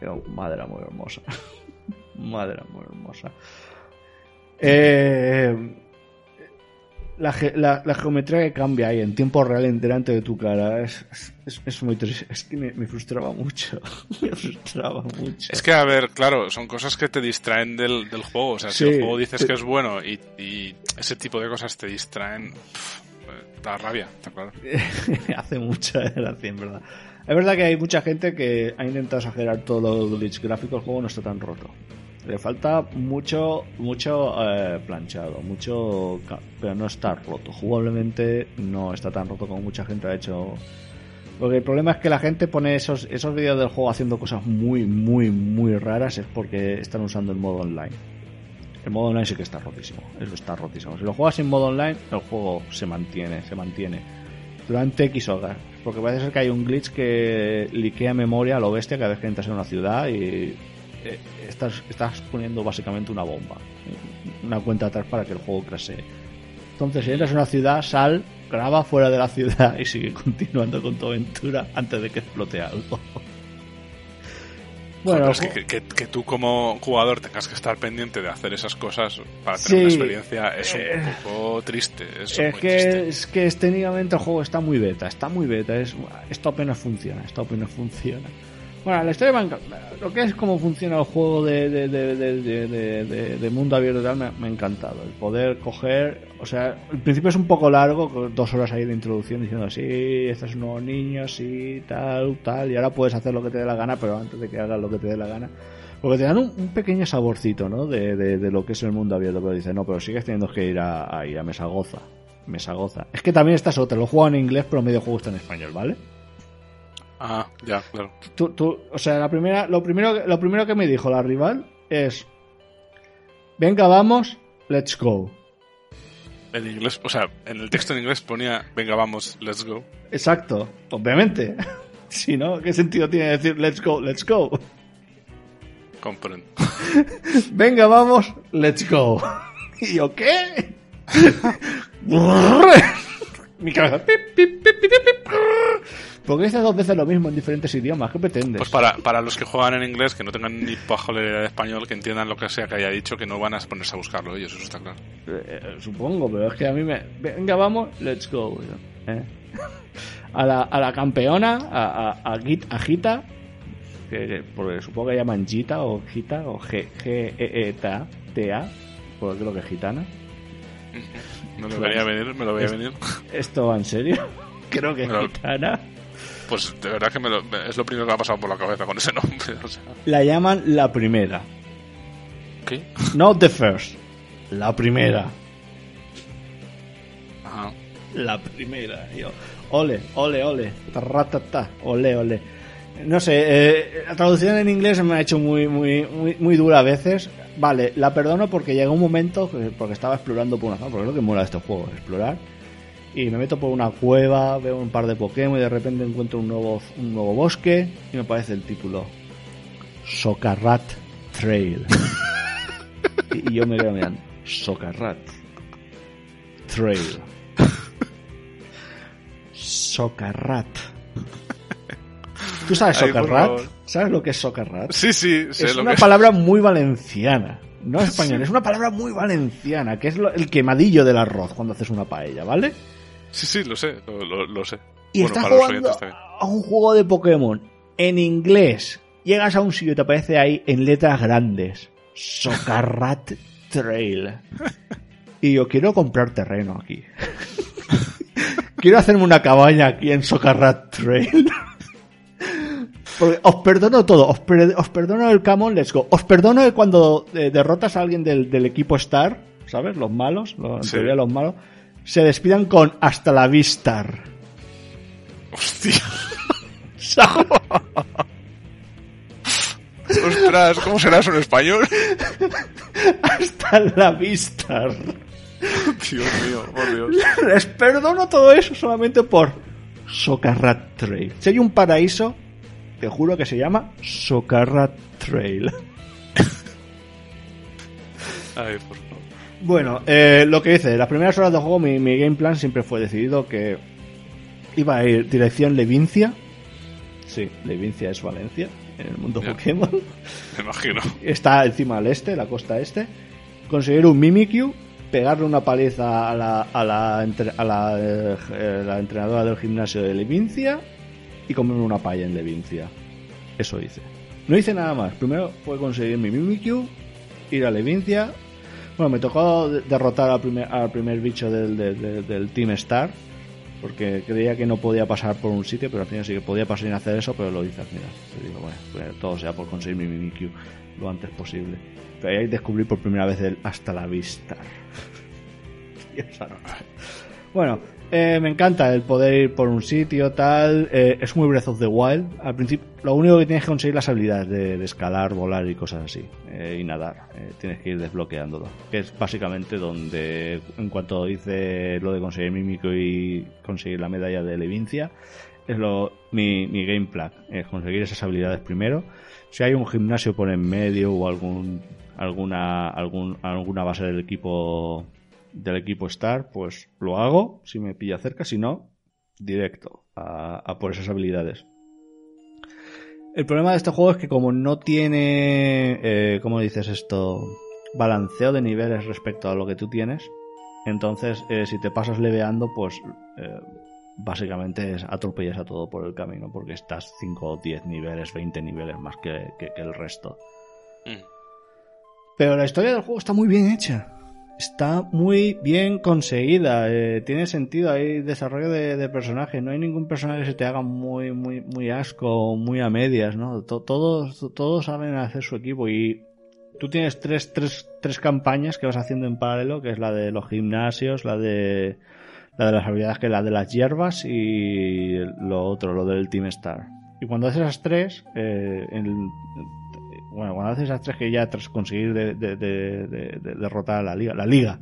Yo, madre muy hermosa. Madre muy hermosa. Eh, la, la, la geometría que cambia ahí en tiempo real delante de tu cara es, es, es muy triste. Es que me, me frustraba mucho. <laughs> me frustraba mucho. Es que, a ver, claro, son cosas que te distraen del, del juego. O sea, si el juego dices que es bueno y, y ese tipo de cosas te distraen, pff, eh, da rabia, está claro. <laughs> Hace mucha gracia, en verdad. Es verdad que hay mucha gente que ha intentado exagerar todos los glitch gráficos. El juego no está tan roto. Le falta mucho, mucho eh, planchado, mucho, pero no está roto. Jugablemente no está tan roto como mucha gente ha hecho. Porque el problema es que la gente pone esos, esos vídeos del juego haciendo cosas muy, muy, muy raras es porque están usando el modo online. El modo online sí que está rotísimo. Eso está rotísimo. Si lo juegas en modo online, el juego se mantiene, se mantiene. Durante X horas. Porque parece ser que hay un glitch que liquea memoria a lo bestia cada vez que entras en una ciudad y eh, estás, estás poniendo básicamente una bomba, una cuenta atrás para que el juego crasee. Entonces, si entras en una ciudad, sal, graba fuera de la ciudad y sigue continuando con tu aventura antes de que explote algo. Bueno, es que, que, que, tú como jugador tengas que estar pendiente de hacer esas cosas para tener Sí, una experiencia es un eh, poco triste. Es, Es muy que, triste. es que técnicamente el juego está muy beta, está muy beta. Es, esto apenas funciona, esto apenas funciona. Bueno, la historia me lo que es cómo funciona el juego de, de, de, de, mundo abierto tal, me, me ha encantado. El poder coger, o sea, el principio es un poco largo, dos horas ahí de introducción diciendo, sí, este es un nuevo niño, sí, tal, tal, y ahora puedes hacer lo que te dé la gana, pero antes de que hagas lo que te dé la gana. Porque te dan un, pequeño saborcito, ¿no? De, de, lo que es el mundo abierto, pero dices, no, pero sigues teniendo que ir a, ahí, a Mesagoza. Mesagoza. Es que también esta es otra, lo juego en inglés, pero medio juego está en español, ¿vale? Ah, ya, claro. Tú, tú, o sea, la primera, lo primero, lo primero que me dijo la rival es, venga, vamos, let's go. En inglés, o sea, en el texto en inglés ponía, venga, vamos, let's go. Exacto, obviamente. <laughs> si no, ¿qué sentido tiene decir let's go, let's go? Comprendo. <laughs> Venga, vamos, let's go. <laughs> ¿Y yo qué? Mi cabeza. pip. ¿Por qué dices dos veces lo mismo en diferentes idiomas? ¿Qué pretendes? Pues para, para los que juegan en inglés, que no tengan ni pajolera de español, que entiendan lo que sea que haya dicho, que no van a ponerse a buscarlo ellos, eso está claro. Eh, eh, supongo, pero es que a mí me. Venga, vamos, let's go. ¿eh? A, la, a la campeona, a, a, a, Git- a Gita, que, que- porque supongo que llaman Gita o Gita o G, G E, E T A, T A, porque creo que es gitana. <laughs> Me lo veía venir, me lo veía venir. ¿Esto va en serio? <laughs> Creo que es Pero- gitana. Pues de verdad que me lo- es lo primero que me ha pasado por la cabeza con ese nombre. <laughs> O sea, La llaman la primera. ¿qué? No the first. La primera. Ajá. La primera. Yo, ole, ole, ole. Tarratata, ole, ole. No sé, eh, la traducción en inglés me ha hecho muy, muy, muy, muy dura a veces. Vale, la perdono porque llega un momento, que- porque estaba explorando por una zona, porque es lo que mola de este juego, explorar. Y me meto por una cueva, veo un par de Pokémon y de repente encuentro un nuevo, un nuevo bosque y me aparece el título. Socarrat Trail. <laughs> y, y yo me quedo mirando. Socarrat Trail. Socarrat. ¿Tú sabes <laughs> Socarrat? ¿Sabes lo que es Socarrat? Sí, sí, sé es lo una que palabra muy valenciana. No es <laughs> español, es una palabra muy valenciana, que es lo- el quemadillo del arroz cuando haces una paella, ¿vale? Sí, sí, lo sé, lo, lo- lo sé. Y bueno, estás jugando a un juego de Pokémon en inglés. Llegas a un sitio y te aparece ahí en letras grandes. Socarrat Trail. Y yo quiero comprar terreno aquí. <laughs> quiero hacerme una cabaña aquí en Socarrat Trail. <laughs> Porque os perdono todo, os, per- os perdono el Camon Let's Go, os perdono el cuando eh, derrotas a alguien del, del equipo Star, ¿sabes? Los malos, los, en Sí. teoría los malos, se despidan con hasta la vista. Hostia, <laughs> ostras, ¿cómo será eso en español? hasta la vista. Dios mío, por Dios. Les perdono todo eso solamente por Socarrat Trail. Si hay un paraíso, te juro que se llama Socarrat Trail. Ay, por favor. Bueno, eh, lo que dice, las primeras horas de juego mi, mi game plan siempre fue decidido que iba a ir dirección Levincia. Sí, Levincia es Valencia, en el mundo Ya. Pokémon. <laughs> Me imagino. Está encima al este, la costa este. Conseguir un Mimikyu, pegarle una paliza a la, a la, entre- a la, eh, la entrenadora del gimnasio de Levincia y comerme una palla en Levincia. Eso hice. No hice nada más. Primero fue conseguir mi Mimikyu, ir a Levincia. Bueno, me tocó de- derrotar al primer, al primer bicho del, del- del- Team Star. Porque creía que no podía pasar por un sitio, pero al final sí que podía pasar sin hacer eso, pero lo hice al final. Y digo, bueno, pues todo sea por conseguir mi Mimikyu lo antes posible. Pero ahí descubrí por primera vez el hasta la vista. <laughs> Bueno, eh, me encanta el poder ir por un sitio, tal. eh, es muy Breath of the Wild. Al principio, lo único que tienes que conseguir las habilidades de, escalar, volar y cosas así. eh, y nadar. Eh, tienes que ir desbloqueándolo. Que es básicamente donde, en cuanto hice lo de conseguir Mímico y conseguir la medalla de Levincia, es lo, mi, mi game plan, es conseguir esas habilidades primero. Si hay un gimnasio por en medio o algún alguna algún, alguna base del equipo del equipo Star, pues lo hago si me pilla cerca, si no, directo a, a por esas habilidades. El problema de este juego es que como no tiene, eh, ¿cómo dices esto? Balanceo de niveles respecto a lo que tú tienes. Entonces, eh, si te pasas leveando, pues eh, básicamente es atropellas a todo por el camino, porque estás 5, 10 niveles, 20 niveles más que, que- que el resto. Mm. Pero la historia del juego está muy bien hecha. Está muy bien conseguida. eh, tiene sentido. Hay desarrollo de, de personajes. No hay ningún personaje que se te haga muy, muy, muy asco, muy a medias, ¿no? To- Todos, todos saben hacer su equipo y tú tienes tres, tres, tres campañas que vas haciendo en paralelo, que es la de los gimnasios, la de la de las habilidades, que la de las hierbas y lo otro, lo del Team Star. Y cuando haces esas tres, eh, en- bueno, cuando haces esas tres que ya tras conseguir de, de- de- de- de- derrotar a la liga, la liga,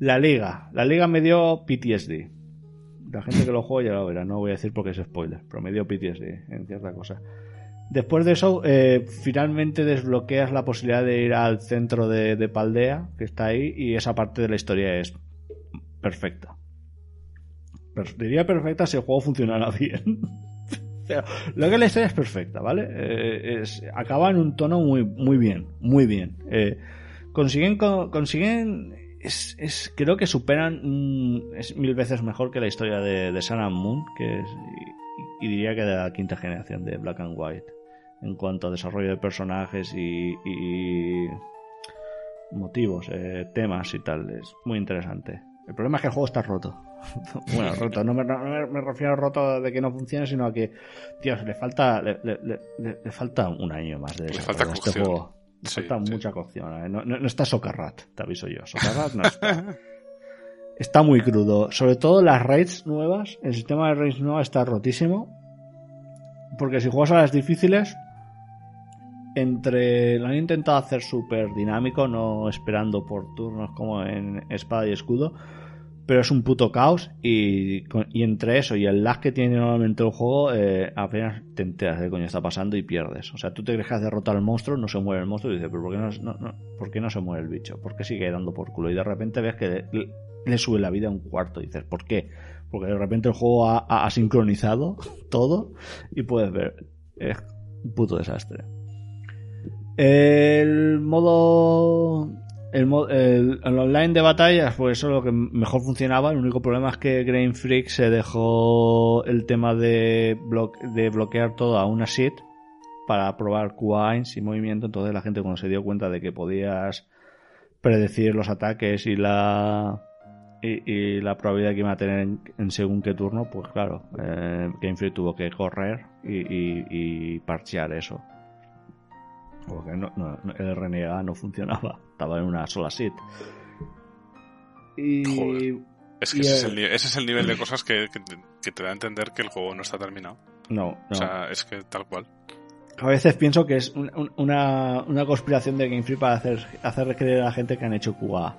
la liga, la liga me dio PTSD. La gente que lo juega ya lo verá, no voy a decir porque es spoiler, pero me dio PTSD en cierta cosa. Después de eso, eh, finalmente desbloqueas la posibilidad de ir al centro de, de Paldea, que está ahí, y esa parte de la historia es perfecta. Per- diría perfecta si el juego funcionara <laughs> bien. Lo que la historia es perfecta, ¿vale? Eh, acaba en un tono muy, muy bien, muy bien. Eh, consiguen, co- consiguen, es, es- creo que superan, mm, es mil veces mejor que la historia de, de Moon, que es, y, diría que de la quinta generación de Black and White, en cuanto a desarrollo de personajes y, y motivos, eh, temas y tal, es muy interesante. El problema es que el juego está roto. <laughs> bueno, roto, no me, no me- me refiero a roto de que no funcione, sino a que, Dios, le falta, le, le- le- le- le falta un año más de Le falta este juego. Le Sí, falta sí. mucha cocción. ¿eh? No, no- no está Socarrat, te aviso yo. Socarrat no está. <laughs> está muy crudo. Sobre todo las raids nuevas. El sistema de raids nueva está rotísimo. Porque si juegas a las difíciles, entre lo han intentado hacer súper dinámico, no esperando por turnos como en espada y escudo, pero es un puto caos y, y entre eso y el lag que tiene normalmente el juego, eh, apenas te enteras de coño está pasando y pierdes. O sea, tú te crees que has derrotado al monstruo, no se muere el monstruo y dices, pero ¿por qué no, ¿por qué no se muere el bicho? ¿Por qué sigue dando por culo? Y de repente ves que le, sube la vida a un cuarto dices, ¿por qué? Porque de repente el juego ha- ha sincronizado <laughs> todo y puedes ver, es un puto desastre. El modo. El, el, online de batallas, pues eso es lo que mejor funcionaba. El único problema es que Grain Freak se dejó el tema de, blo- de bloquear todo a una sheet para probar QAINs y movimiento. Entonces la gente cuando se dio cuenta de que podías predecir los ataques y la y, la probabilidad que iba a tener en, según qué turno, pues claro, eh, Game Freak tuvo que correr y parchear eso. Porque no, no- no- el RNA no funcionaba, estaba en una sola sit. Y Joder. Es que Y ese, es el- el, ni- ese es el nivel de <laughs> cosas que, que te- que te da a entender que el juego no está terminado. no, no. O sea, es que tal cual. A veces pienso que es un- un- una, una conspiración de Game Freak para hacer, hacer creer a la gente que han hecho QA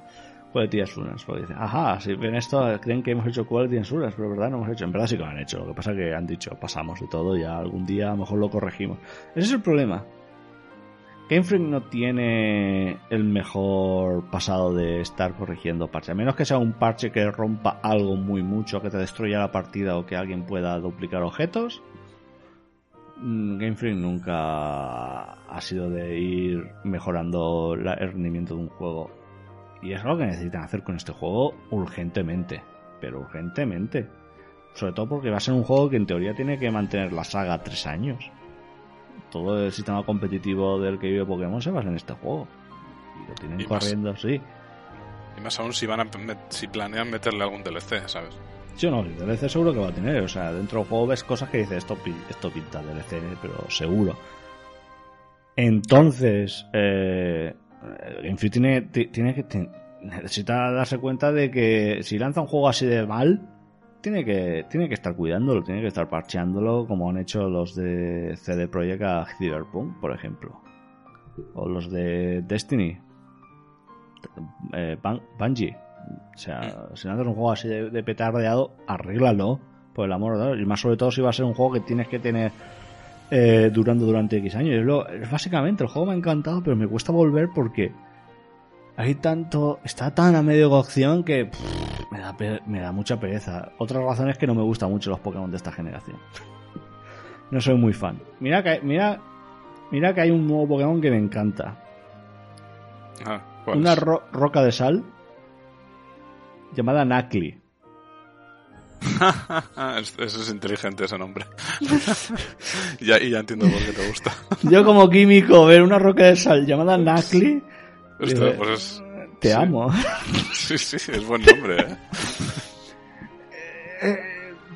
Quality Assurance. Porque dicen, ajá, si ven esto, creen que hemos hecho Quality Assurance, pero en verdad no hemos hecho. En verdad sí que lo han hecho. Lo que pasa es que han dicho, pasamos de todo, ya algún día a lo mejor lo corregimos. Ese es el problema. Game Freak no tiene el mejor pasado de estar corrigiendo parches. A menos que sea un parche que rompa algo muy mucho, que te destruya la partida o que alguien pueda duplicar objetos. Mm, Game Freak nunca ha sido de ir mejorando el rendimiento de un juego. Y es algo que necesitan hacer con este juego urgentemente. Pero urgentemente. Sobre todo porque va a ser un juego que en teoría tiene que mantener la saga tres años. Todo el sistema competitivo del que vive Pokémon se basa en este juego. Y lo tienen Y más. corriendo, sí. Y más aún si van a si planean meterle algún DLC, ¿sabes? Sí o no, el DLC seguro que va a tener. O sea, dentro del juego ves cosas que dices, esto, esto pinta DLC, pero seguro. Entonces, eh, Freak tiene, ti- tiene que, necesita darse cuenta de que si lanza un juego así de mal, tiene que, tiene que estar cuidándolo, tiene que estar parcheándolo como han hecho los de CD Projekt a Cyberpunk, por ejemplo. O los de Destiny. Eh, Bun- Bungie. O sea, si lanzas un juego así de, de petardeado, arréglalo. por el amor, ¿no? y más sobre todo si va a ser un juego que tienes que tener eh, durando durante X años. Lo- es básicamente, el juego me ha encantado, pero me cuesta volver porque hay tanto, está tan a medio cocción que pff, me, da, me da mucha pereza. Otra razón es que no me gustan mucho los Pokémon de esta generación. no soy muy fan. Mira que, mira, mira que hay un nuevo Pokémon que me encanta. Ah, ¿cuál Una ro- roca de sal llamada Nakli. <laughs> Es- Eso es inteligente ese nombre. <laughs> ya, y ya entiendo por qué te gusta. Yo como químico ver una roca de sal llamada Nakli, Eh, pues es... te sí. amo. <laughs> Sí, sí, es buen nombre, ¿eh?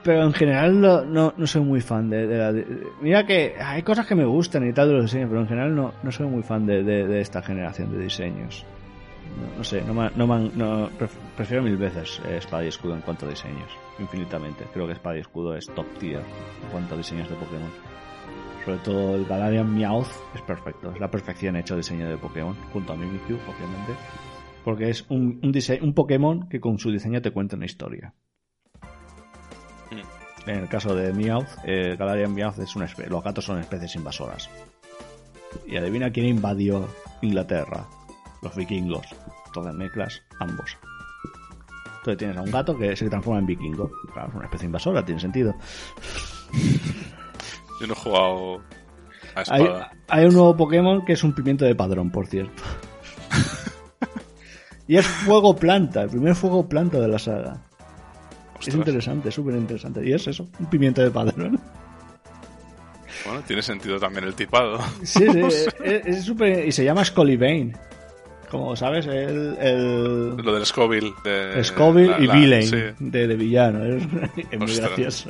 Pero en general no, no, no soy muy fan de, de la... de- mira que hay cosas que me gustan y tal de los diseños, pero en general no, no soy muy fan de, de- esta generación de diseños. No, no sé, no, me- no, prefiero mil veces eh, Espada y Escudo en cuanto a diseños, infinitamente. Creo que Espada y Escudo es top tier en cuanto a diseños de Pokémon. Sobre todo el Galarian Meowth es perfecto, es la perfección hecho diseño de Pokémon, junto a Mimikyu, obviamente. Porque es un, un, un Pokémon que con su diseño te cuenta una historia. En el caso de Meowth, eh, Galarian Meowth es una especie. Los gatos son especies invasoras. Y adivina quién invadió Inglaterra. Los vikingos. Entonces mezclas ambos. Entonces tienes a un gato que se transforma en vikingo. Claro, es una especie invasora, tiene sentido. Yo no he jugado a espada. hay un nuevo Pokémon que es un pimiento de padrón, por cierto. <laughs> y es fuego planta, el primer fuego planta de la saga. Es interesante, súper interesante. Y es eso, un pimiento de padrón. Bueno, tiene sentido también el tipado. <laughs> Sí, sí, <laughs> es- súper... Y se llama Scully Como sabes, el... el... Lo del Scoville. De, Scoville la- y la- Villain sí. de, de villano. Es, es muy gracioso.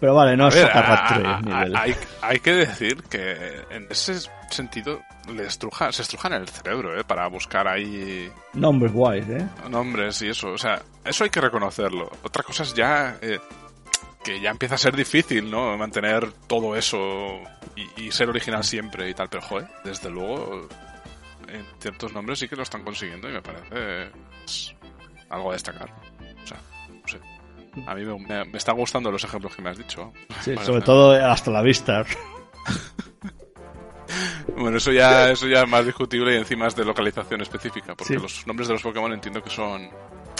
Pero vale, no A es ver, a- 3 a- nivel. hay, hay que decir que en ese sentido le estruja, se estrujan el cerebro, ¿eh? Para buscar ahí Nombres guays, ¿eh? nombres y eso. O sea, eso hay que reconocerlo. Otra cosa es ya eh, que ya empieza a ser difícil, ¿no? Mantener todo eso y, y ser original siempre y tal. Pero, joder, desde luego, en ciertos nombres sí que lo están consiguiendo y me parece pues, algo a destacar. A mí me, me- me están gustando los ejemplos que me has dicho. Sí, sobre todo hasta la vista. <laughs> Bueno, eso ya, eso ya es más discutible y encima es de localización específica, porque Sí. los nombres de los Pokémon entiendo que son...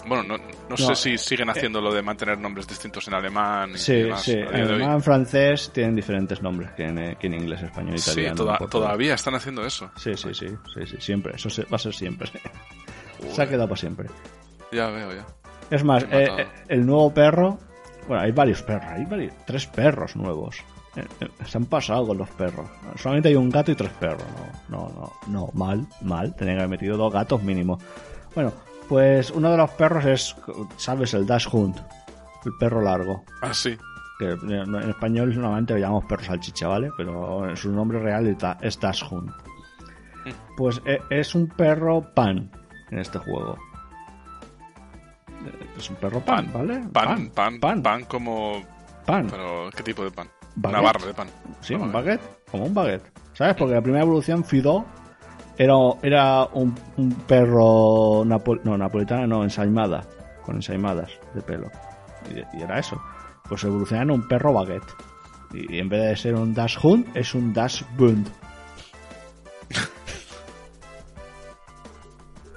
Bueno, no, no No. sé si siguen haciendo lo de mantener nombres distintos en alemán y Sí, demás sí. En hoy. alemán, francés tienen diferentes nombres que en, eh, que en inglés, español, Sí, italiano. toda- por todo. todavía están haciendo eso. Sí, sí, sí, sí, sí, siempre. Eso se- va a ser siempre. <laughs> Se ha quedado para siempre. Ya veo, ya. Es más, eh, eh, el nuevo perro. Bueno, hay varios perros, hay varios, tres perros nuevos. Eh, eh, Se han pasado con los perros. Solamente hay un gato y tres perros. No, no, no, no, mal, mal. Tenía que haber metido dos gatos mínimo. Bueno, pues uno de los perros es, ¿sabes? El Dash Hunt. El perro largo. Ah, sí. Que en español normalmente lo llamamos perro salchicha, ¿vale? Pero su nombre real es Da- es Dash Hunt. Pues e- es un perro pan en este juego. Es un perro pan, ¿vale? Pan, pan, pan, pan, como... pan. Pero, ¿qué tipo de pan? Baguette. Una barra de pan. Sí, Una un baguette. baguette, como un baguette. ¿Sabes? Porque la primera evolución, Fido, era, era un, un perro no, napolitano, no, ensaimada, con ensaimadas de pelo. Y, y era eso. Pues evolucionaron un perro baguette. Y, y en vez de ser un Dash Hunt, es un Dash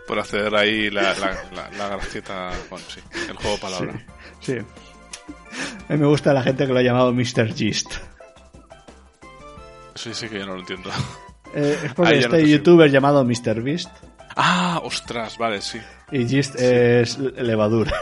Por hacer ahí la, la, la, la gracieta... Bueno, sí. El juego de palabras. Sí. A mí me gusta la gente que lo ha llamado Mr. Gist. Sí, sí que yo no lo entiendo. Eh, es porque Ahí ya no este sigo. youtuber llamado Mr. Beast Ah, ostras, vale, sí. y Gist es levadura.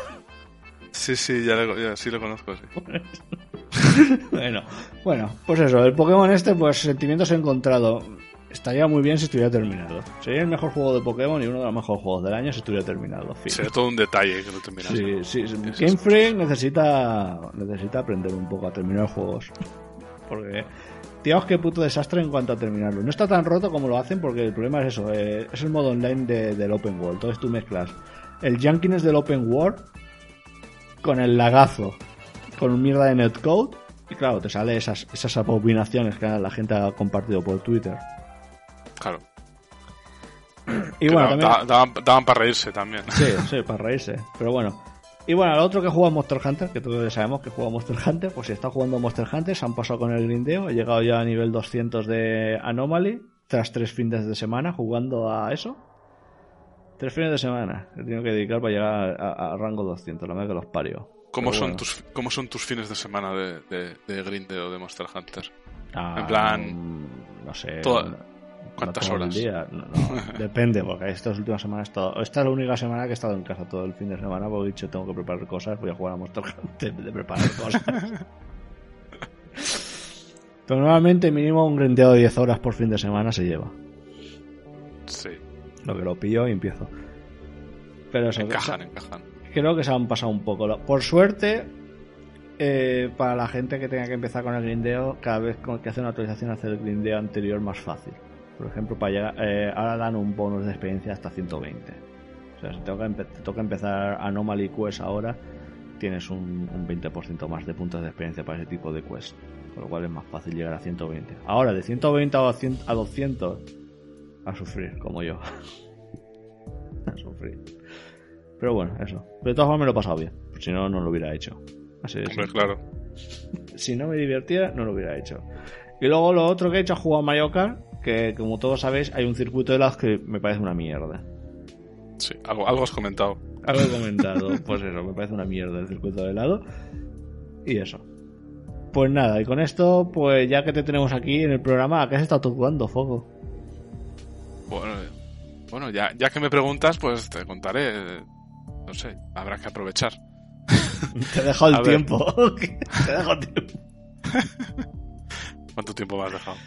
Sí, sí, ya, ya sí lo conozco, sí. <laughs> Bueno, bueno, pues eso, el Pokémon este, pues sentimientos encontrados. Estaría muy bien si estuviera terminado. Sería el mejor juego de Pokémon y uno de los mejores juegos del año si estuviera terminado. fin. Sería todo un detalle que lo terminase. Sí, sí, sí. Es Game. Freak necesita, necesita aprender un poco a terminar juegos. Porque, tíos, qué puto desastre en cuanto a terminarlo. No está tan roto como lo hacen porque el problema es eso, eh, es el modo online de- del Open World. Entonces tú mezclas el junkiness del Open World con el lagazo, con un mierda de netcode y claro, te sale esas, esas abominaciones que la gente ha compartido por Twitter. Claro. Y Que bueno, da- también... da- daban, daban para reírse también. Sí, sí, para reírse. Pero bueno, Y bueno, al otro que juega Monster Hunter, que todos ya sabemos que juega Monster Hunter, pues si está jugando Monster Hunter, se han pasado con el grindeo, he llegado ya a nivel 200 de Anomaly, tras tres fines de semana jugando a eso. Tres fines de semana he tenido que dedicar para llegar a, a rango 200, la verdad que los parió. ¿Cómo Pero son, bueno. tus, ¿Cómo son tus fines de semana de, de, de grindeo de Monster Hunter? Ah, en plan, mm, no sé. toda- ¿cuántas no horas? día, no, no, <laughs> depende, porque estas últimas semanas he estado- Esta es la única semana que he estado en casa todo el fin de semana, porque he dicho tengo que preparar cosas, voy a jugar a Monster Hunter de preparar cosas. <laughs> Pero normalmente mínimo un grindeo de 10 horas por fin de semana se lleva. Sí, Lo que lo pillo y empiezo. Pero eso, encajan, encajan. creo que se han pasado un poco. Por suerte, eh, para la gente que tenga que empezar con el grindeo, cada vez que hace una actualización hace el grindeo anterior más fácil. Por ejemplo, para llegar, eh, ahora dan un bonus de experiencia hasta 120. O sea, si te toca, te toca empezar Anomaly Quest ahora, tienes un, un 20% más de puntos de experiencia para ese tipo de quest. Con lo cual es más fácil llegar a 120. Ahora, de 120 a 200, a 200 a sufrir, como yo. <laughs> a sufrir. Pero bueno, eso. Pero de todas formas me lo he pasado bien. Si no, no lo hubiera hecho. Así simple. claro. Si no me divirtiera, no lo hubiera hecho. Y luego lo otro que he hecho es jugar a Mario Kart, que como todos sabéis, hay un circuito de helados que me parece una mierda. Sí, algo, algo has comentado. Algo he <laughs> comentado, pues eso, me parece una mierda el circuito de helado. Y eso. Pues nada, y con esto, pues ya que te tenemos aquí en el programa, ¿a qué has estado jugando, Foco? Bueno, eh, bueno ya, ya que me preguntas, pues te contaré. eh, No sé, habrá que aprovechar. <laughs> <laughs> Te he dejado el tiempo. te he dejado el tiempo. ¿Cuánto tiempo me has dejado?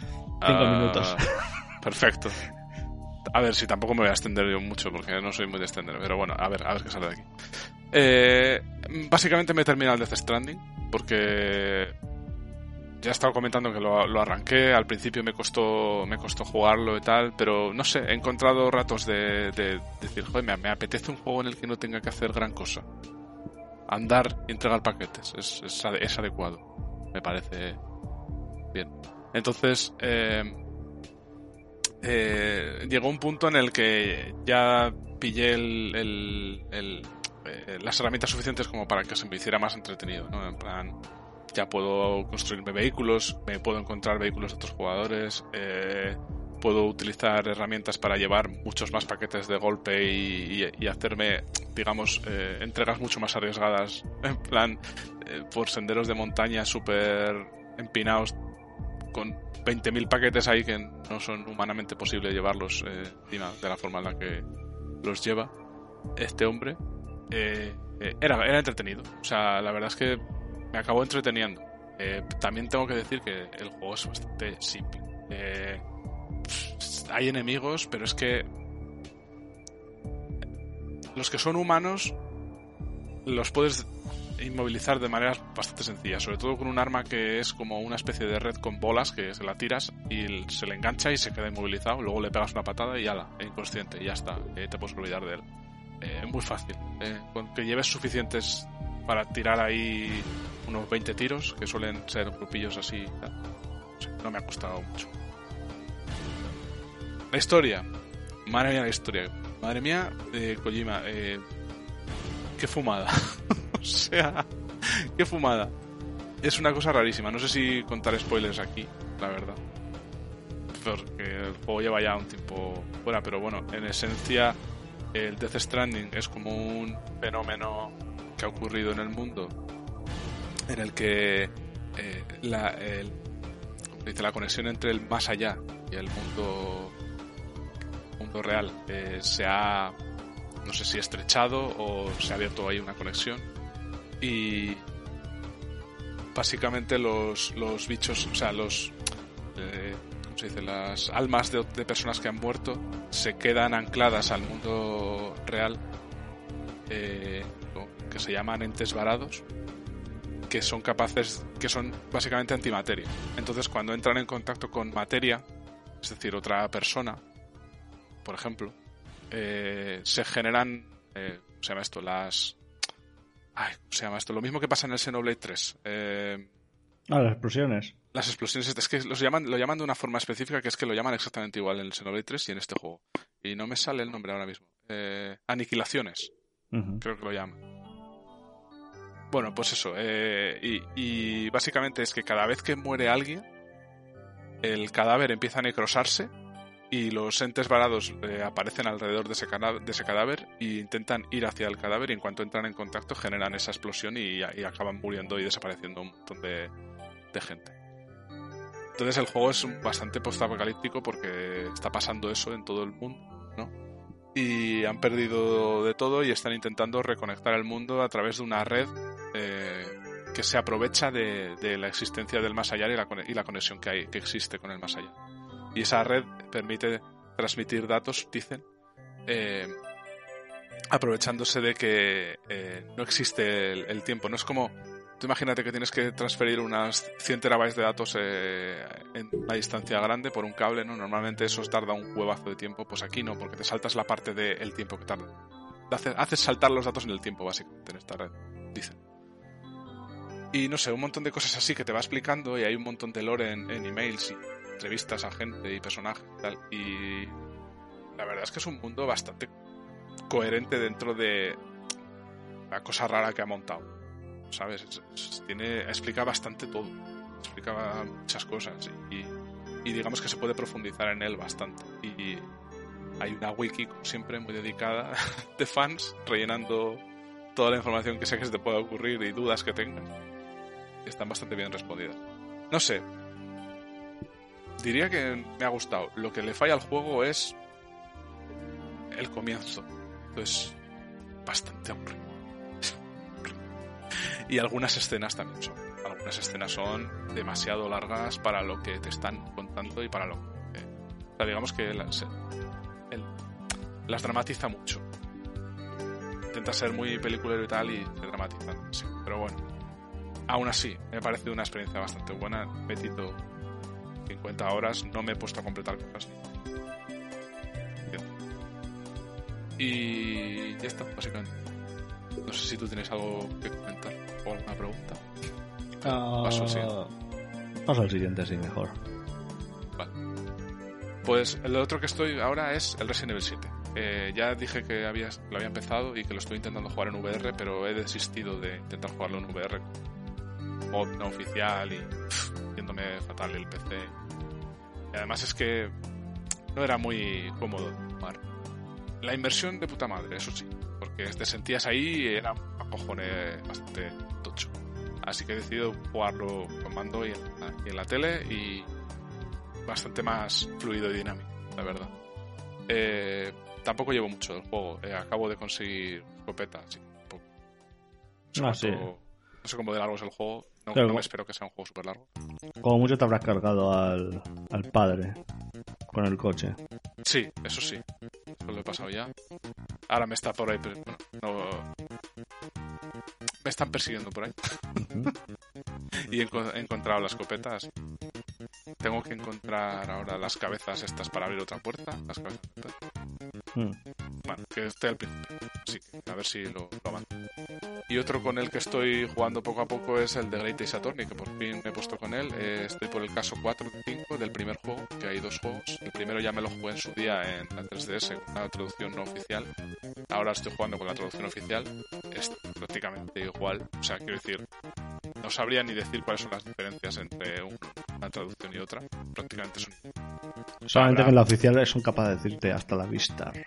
Cinco minutos. <laughs> Perfecto. A ver, si tampoco me voy a extender yo mucho, porque no soy muy de extender, pero bueno, a ver, a ver qué sale de aquí. Eh, básicamente me he terminado el Death Stranding, porque ya he estado comentando que lo, lo arranqué, al principio me costó, me costó jugarlo y tal, pero no sé, he encontrado ratos de, de decir, joder, me, me apetece un juego en el que no tenga que hacer gran cosa. Andar y entregar paquetes, es, es, ade- es adecuado, me parece bien. Entonces, eh, eh, llegó un punto en el que ya pillé el, eh, las herramientas suficientes como para que se me hiciera más entretenido, ¿no? En plan, ya puedo construirme vehículos, me puedo encontrar vehículos de otros jugadores, puedo utilizar herramientas para llevar muchos más paquetes de golpe y, y- hacerme, digamos, entregas mucho más arriesgadas, <laughs> en plan, por senderos de montaña súper empinados con 20.000 paquetes ahí que no son humanamente posible llevarlos eh, de la forma en la que los lleva este hombre. Eh, eh, era, era entretenido. O sea, la verdad es que me acabó entreteniendo. Eh, también tengo que decir que el juego es bastante simple. Hay enemigos, pero es que los que son humanos los puedes inmovilizar de maneras bastante sencillas, sobre todo con un arma que es como una especie de red con bolas que se la tiras y se le engancha y se queda inmovilizado, luego le pegas una patada y ala, inconsciente, y ya está, eh, te puedes olvidar de él. Eh, muy fácil, eh, con que lleves suficientes para tirar ahí unos 20 tiros, que suelen ser grupillos así. No me ha costado mucho. La historia, madre mía la historia, madre mía, Kojima, qué fumada. <laughs> <laughs> o sea, qué fumada. Es una cosa rarísima. No sé si contar spoilers aquí, la verdad. Porque el juego lleva ya un tiempo fuera, pero bueno, en esencia, el Death Stranding es como un fenómeno que ha ocurrido en el mundo en el que eh, la, el- la conexión entre el más allá y el mundo, mundo real eh, se ha no sé si estrechado o se ha abierto ahí una conexión y básicamente los, los bichos, o sea, los eh, ¿cómo se dice? las almas de, de personas que han muerto se quedan ancladas al mundo real eh, que se llaman entes varados que son capaces, que son básicamente antimateria. Entonces, cuando entran en contacto con materia, es decir, otra persona, por ejemplo, eh, se generan, eh, ¿cómo se llama esto? Las... Ay, ¿cómo se llama esto? Lo mismo que pasa en el Xenoblade 3. Eh, Ah, las explosiones. las explosiones, es que los llaman, lo llaman de una forma específica que es que lo llaman exactamente igual en el Xenoblade 3 y en este juego. Y no me sale el nombre ahora mismo. Eh, aniquilaciones, creo que lo llaman. Bueno, pues eso. eh, y, y básicamente es que cada vez que muere alguien, el cadáver empieza a necrosarse y los entes varados eh, aparecen alrededor de ese, de ese cadáver e intentan ir hacia el cadáver y en cuanto entran en contacto generan esa explosión y, acaban muriendo y desapareciendo un montón de, gente. Entonces el juego es bastante post-apocalíptico porque está pasando eso en todo el mundo, ¿no? Y han perdido de todo y están intentando reconectar el mundo a través de una red eh, que se aprovecha de, la existencia del más allá y la, y la conexión que, hay, que existe con el más allá. Y esa red permite transmitir datos, dicen, eh, aprovechándose de que eh, no existe el, tiempo. No es como, tú imagínate que tienes que transferir unas 100 terabytes de datos eh, en una distancia grande por un cable, ¿no? Normalmente eso tarda un huevazo de tiempo, pues aquí no, porque te saltas la parte del tiempo que tarda. Haces, haces saltar los datos en el tiempo, básicamente, en esta red, dicen. Y no sé, un montón de cosas así que te va explicando y hay un montón de lore en, en emails y entrevistas a gente y personajes y tal. Y la verdad es que es un mundo bastante coherente dentro de la cosa rara que ha montado. ¿Sabes? Es- es- tiene, explica bastante todo. Explica muchas cosas y, y digamos que se puede profundizar en él bastante. Y hay una wiki, como siempre, muy dedicada <laughs> de fans, rellenando toda la información que sé que se te pueda ocurrir y dudas que tengas. Están bastante bien respondidas. No sé. Diría que me ha gustado. Lo que le falla al juego es el comienzo. Es bastante aburrido. <laughs> y algunas escenas también son. Algunas escenas son demasiado largas para lo que te están contando y para lo que... o sea, digamos que las, dramatiza mucho. Intenta ser muy peliculero y tal y se dramatizan. Sí, pero bueno. Aún así, me ha parecido una experiencia bastante buena. He metido 50 horas, no me he puesto a completar cosas. Y ya está, básicamente. No sé si tú tienes algo que comentar o alguna pregunta. Paso al siguiente. Ah, Paso al siguiente, sí, mejor. Pues el otro que estoy ahora es el Resident Evil 7. Eh, ya dije que había, lo había empezado y que lo estoy intentando jugar en VR, pero he desistido de intentar jugarlo en VR. Mod no oficial y pff, fatal el PC. Y además es que no era muy cómodo jugar. La inversión de puta madre, eso sí, porque te sentías ahí y era un cojone bastante tocho. Así que he decidido jugarlo con mando y en, en la tele y bastante más fluido y dinámico, la verdad. Eh, tampoco llevo mucho del juego. eh, acabo de conseguir escopeta, así. No sé, Ah, no sé cómo de largo es el juego. No, Claro, no me espero que sea un juego súper largo. Como mucho te habrás cargado al, al padre con el coche. Sí, eso sí. Eso lo he pasado ya. Ahora me está por ahí. pero, bueno, no- Me están persiguiendo por ahí. <laughs> Y he, enco- he encontrado la escopeta. así. Tengo que encontrar ahora las cabezas estas para abrir otra puerta. Las cabezas. Mm. Bueno, que esté al principio. Sí, a ver si lo, lo avanzo. Y otro con el que estoy jugando poco a poco es el de Great Ace Attorney, que por fin me he puesto con él. Eh, estoy por el caso 4 de 5 del primer juego, que hay dos juegos. El primero ya me lo jugué en su día en la 3DS, con una traducción no oficial. Ahora estoy jugando con la traducción oficial. Es prácticamente igual. O sea, quiero decir, no sabría ni decir cuáles son las diferencias entre un- una traducción y otra. Prácticamente son Solamente Habrá- que en la oficial son capaces de decirte hasta la vista. <laughs>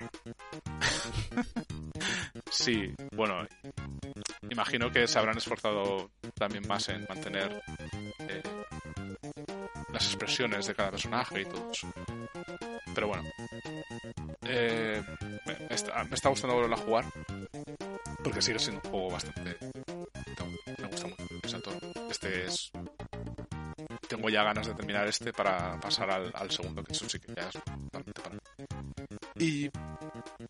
Sí, bueno, imagino que se habrán esforzado también más en mantener eh, las expresiones de cada personaje y todo eso. Pero bueno, eh, me, está, gustando volverlo a jugar porque sigue siendo un juego bastante. Me gusta mucho. Este es. Tengo ya ganas de terminar este para pasar al, al segundo, que eso sí que ya es totalmente para. Y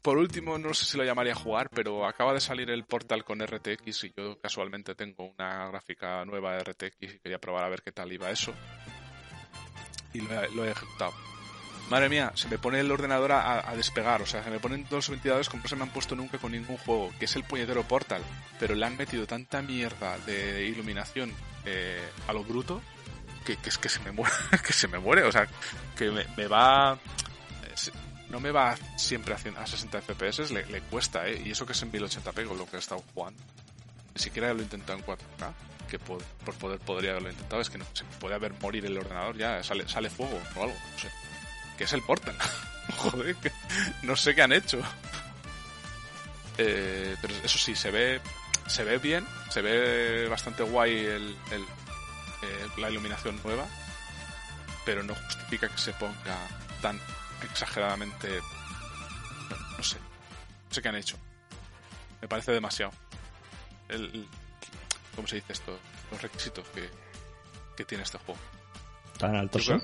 por último, no sé si lo llamaría jugar, pero acaba de salir el portal con RTX y yo casualmente tengo una gráfica nueva de RTX y quería probar a ver qué tal iba eso. Y lo he, ejecutado. Madre mía, se me pone el ordenador a, despegar, o sea, se me ponen los ventiladores como no se me han puesto nunca con ningún juego, que es el puñetero Portal, pero le han metido tanta mierda de iluminación eh, a lo bruto que, es que se me muere, <laughs> que se me muere, o sea, que me, va no me va siempre a, cien- a 60 FPS, le, le cuesta, ¿eh? Y eso que es en 1080p con lo que he estado jugando. ni siquiera lo he intentado en 4K, que por, por poder podría haberlo intentado, es que no, se puede haber morir el ordenador ya, sale, sale fuego o algo, no sé. Que es el Portal. <laughs> Joder, que no sé qué han hecho. Eh, pero eso sí, se ve se ve bien, se ve bastante guay el, el, eh, la iluminación nueva, pero no justifica que se ponga tan exageradamente... No, no sé, no sé qué han hecho. Me parece demasiado. El, el- ¿Cómo se dice esto? Los requisitos que, que tiene este juego. Tan altos son.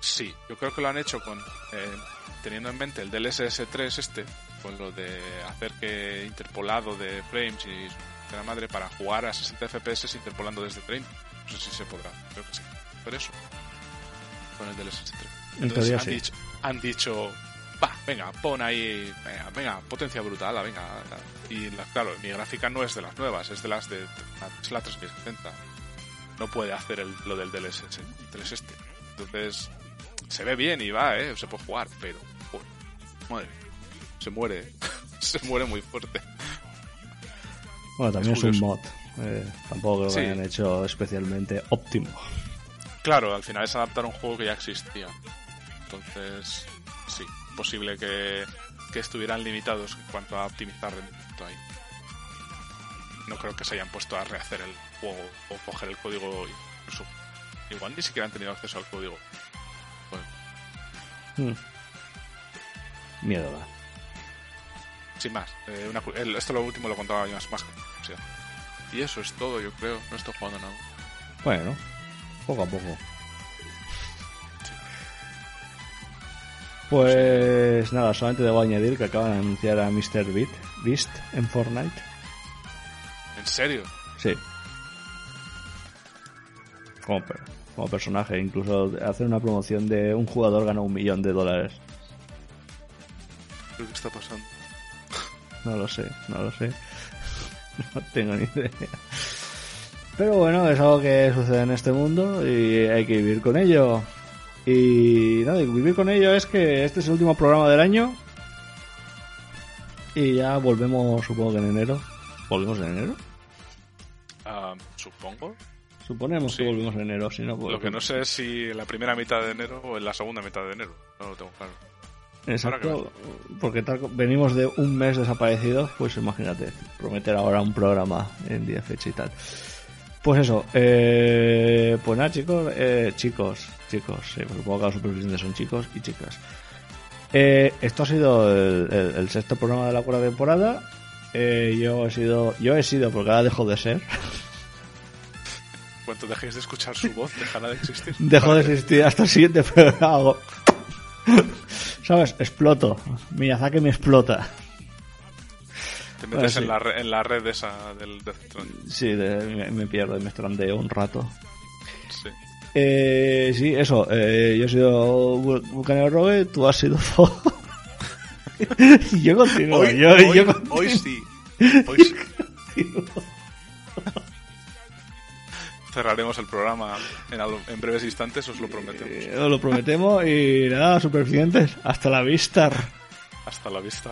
sí, yo creo que lo han hecho con eh, teniendo en mente el DLSS 3 este, con lo de hacer que interpolado de frames y de la madre para jugar a 60 FPS interpolando desde 30. No sé si se podrá, creo que sí. Pero eso, con el DLSS 3. En Entonces han, sí. dicho, han dicho, va, venga, pon ahí, venga, venga, potencia brutal, ah, venga. Y la- claro, mi gráfica no es de las nuevas, es de las de es la 3070. No puede hacer el- lo del DLSS 3 este. Entonces, se ve bien y va, eh, se puede jugar, pero, joder, madre, se muere, <laughs> se muere muy fuerte. Bueno, también es es, un mod. Eh, tampoco lo Sí. hayan hecho especialmente óptimo. Claro, al final es adaptar un juego que ya existía. Entonces, sí, posible que, que estuvieran limitados en cuanto a optimizar rendimiento ahí. No creo que se hayan puesto a rehacer el juego o coger el código. Incluso, igual ni siquiera han tenido acceso al código. Bueno, Hmm. Miedo da. sin más, eh, una el- esto lo último lo contaba yo más, más. Y eso es todo, yo creo. No estoy jugando nada. Bueno, poco a poco. Pues nada, solamente debo añadir que acaban de anunciar a Mr. Beat, Beast en Fortnite. ¿En serio? Sí. Como, como personaje, incluso hacer una promoción de un jugador gana un millón de dólares. ¿Qué está pasando? No lo sé, no lo sé. <laughs> No tengo ni idea. Pero bueno, es algo que sucede en este mundo y hay que vivir con ello. Y nada, y vivir con ello es que este es el último programa del año. Y ya volvemos, supongo que en enero. ¿Volvemos en enero? Ah, supongo. Suponemos Sí. que volvemos en enero, si no, pues... Lo que no sé es si en la primera mitad de enero o en la segunda mitad de enero. No lo tengo claro. Exacto, porque tal venimos de un mes desaparecidos, pues imagínate, prometer ahora un programa en día fecha y tal. Pues eso, eh, pues nada chicos, eh, chicos, chicos, sí, supongo que los supervivientes son chicos y chicas. Eh, esto ha sido el, el- el sexto programa de la cuarta temporada. Eh, yo he sido, yo he sido porque ahora dejo de ser, cuanto dejéis de escuchar su voz, dejará de existir. <laughs> dejo de existir hasta el siguiente <laughs> programa. ¿Sabes? Exploto. Miyazaki me explota. Te metes Ah, sí. en, la en la red esa del Death. Sí, de- me, me pierdo y me estrandeo un rato. Sí. Eh, sí, eso. Eh, yo he sido Vulcanero Rogue, tú has sido <laughs> Fo. y yo continúo. Hoy, yo, hoy- yo hoy sí. Hoy sí. <laughs> Cerraremos el programa en, en breves instantes, os lo prometemos. Eh, os lo prometemos y nada, superficientes. Hasta la vista. Hasta la vista.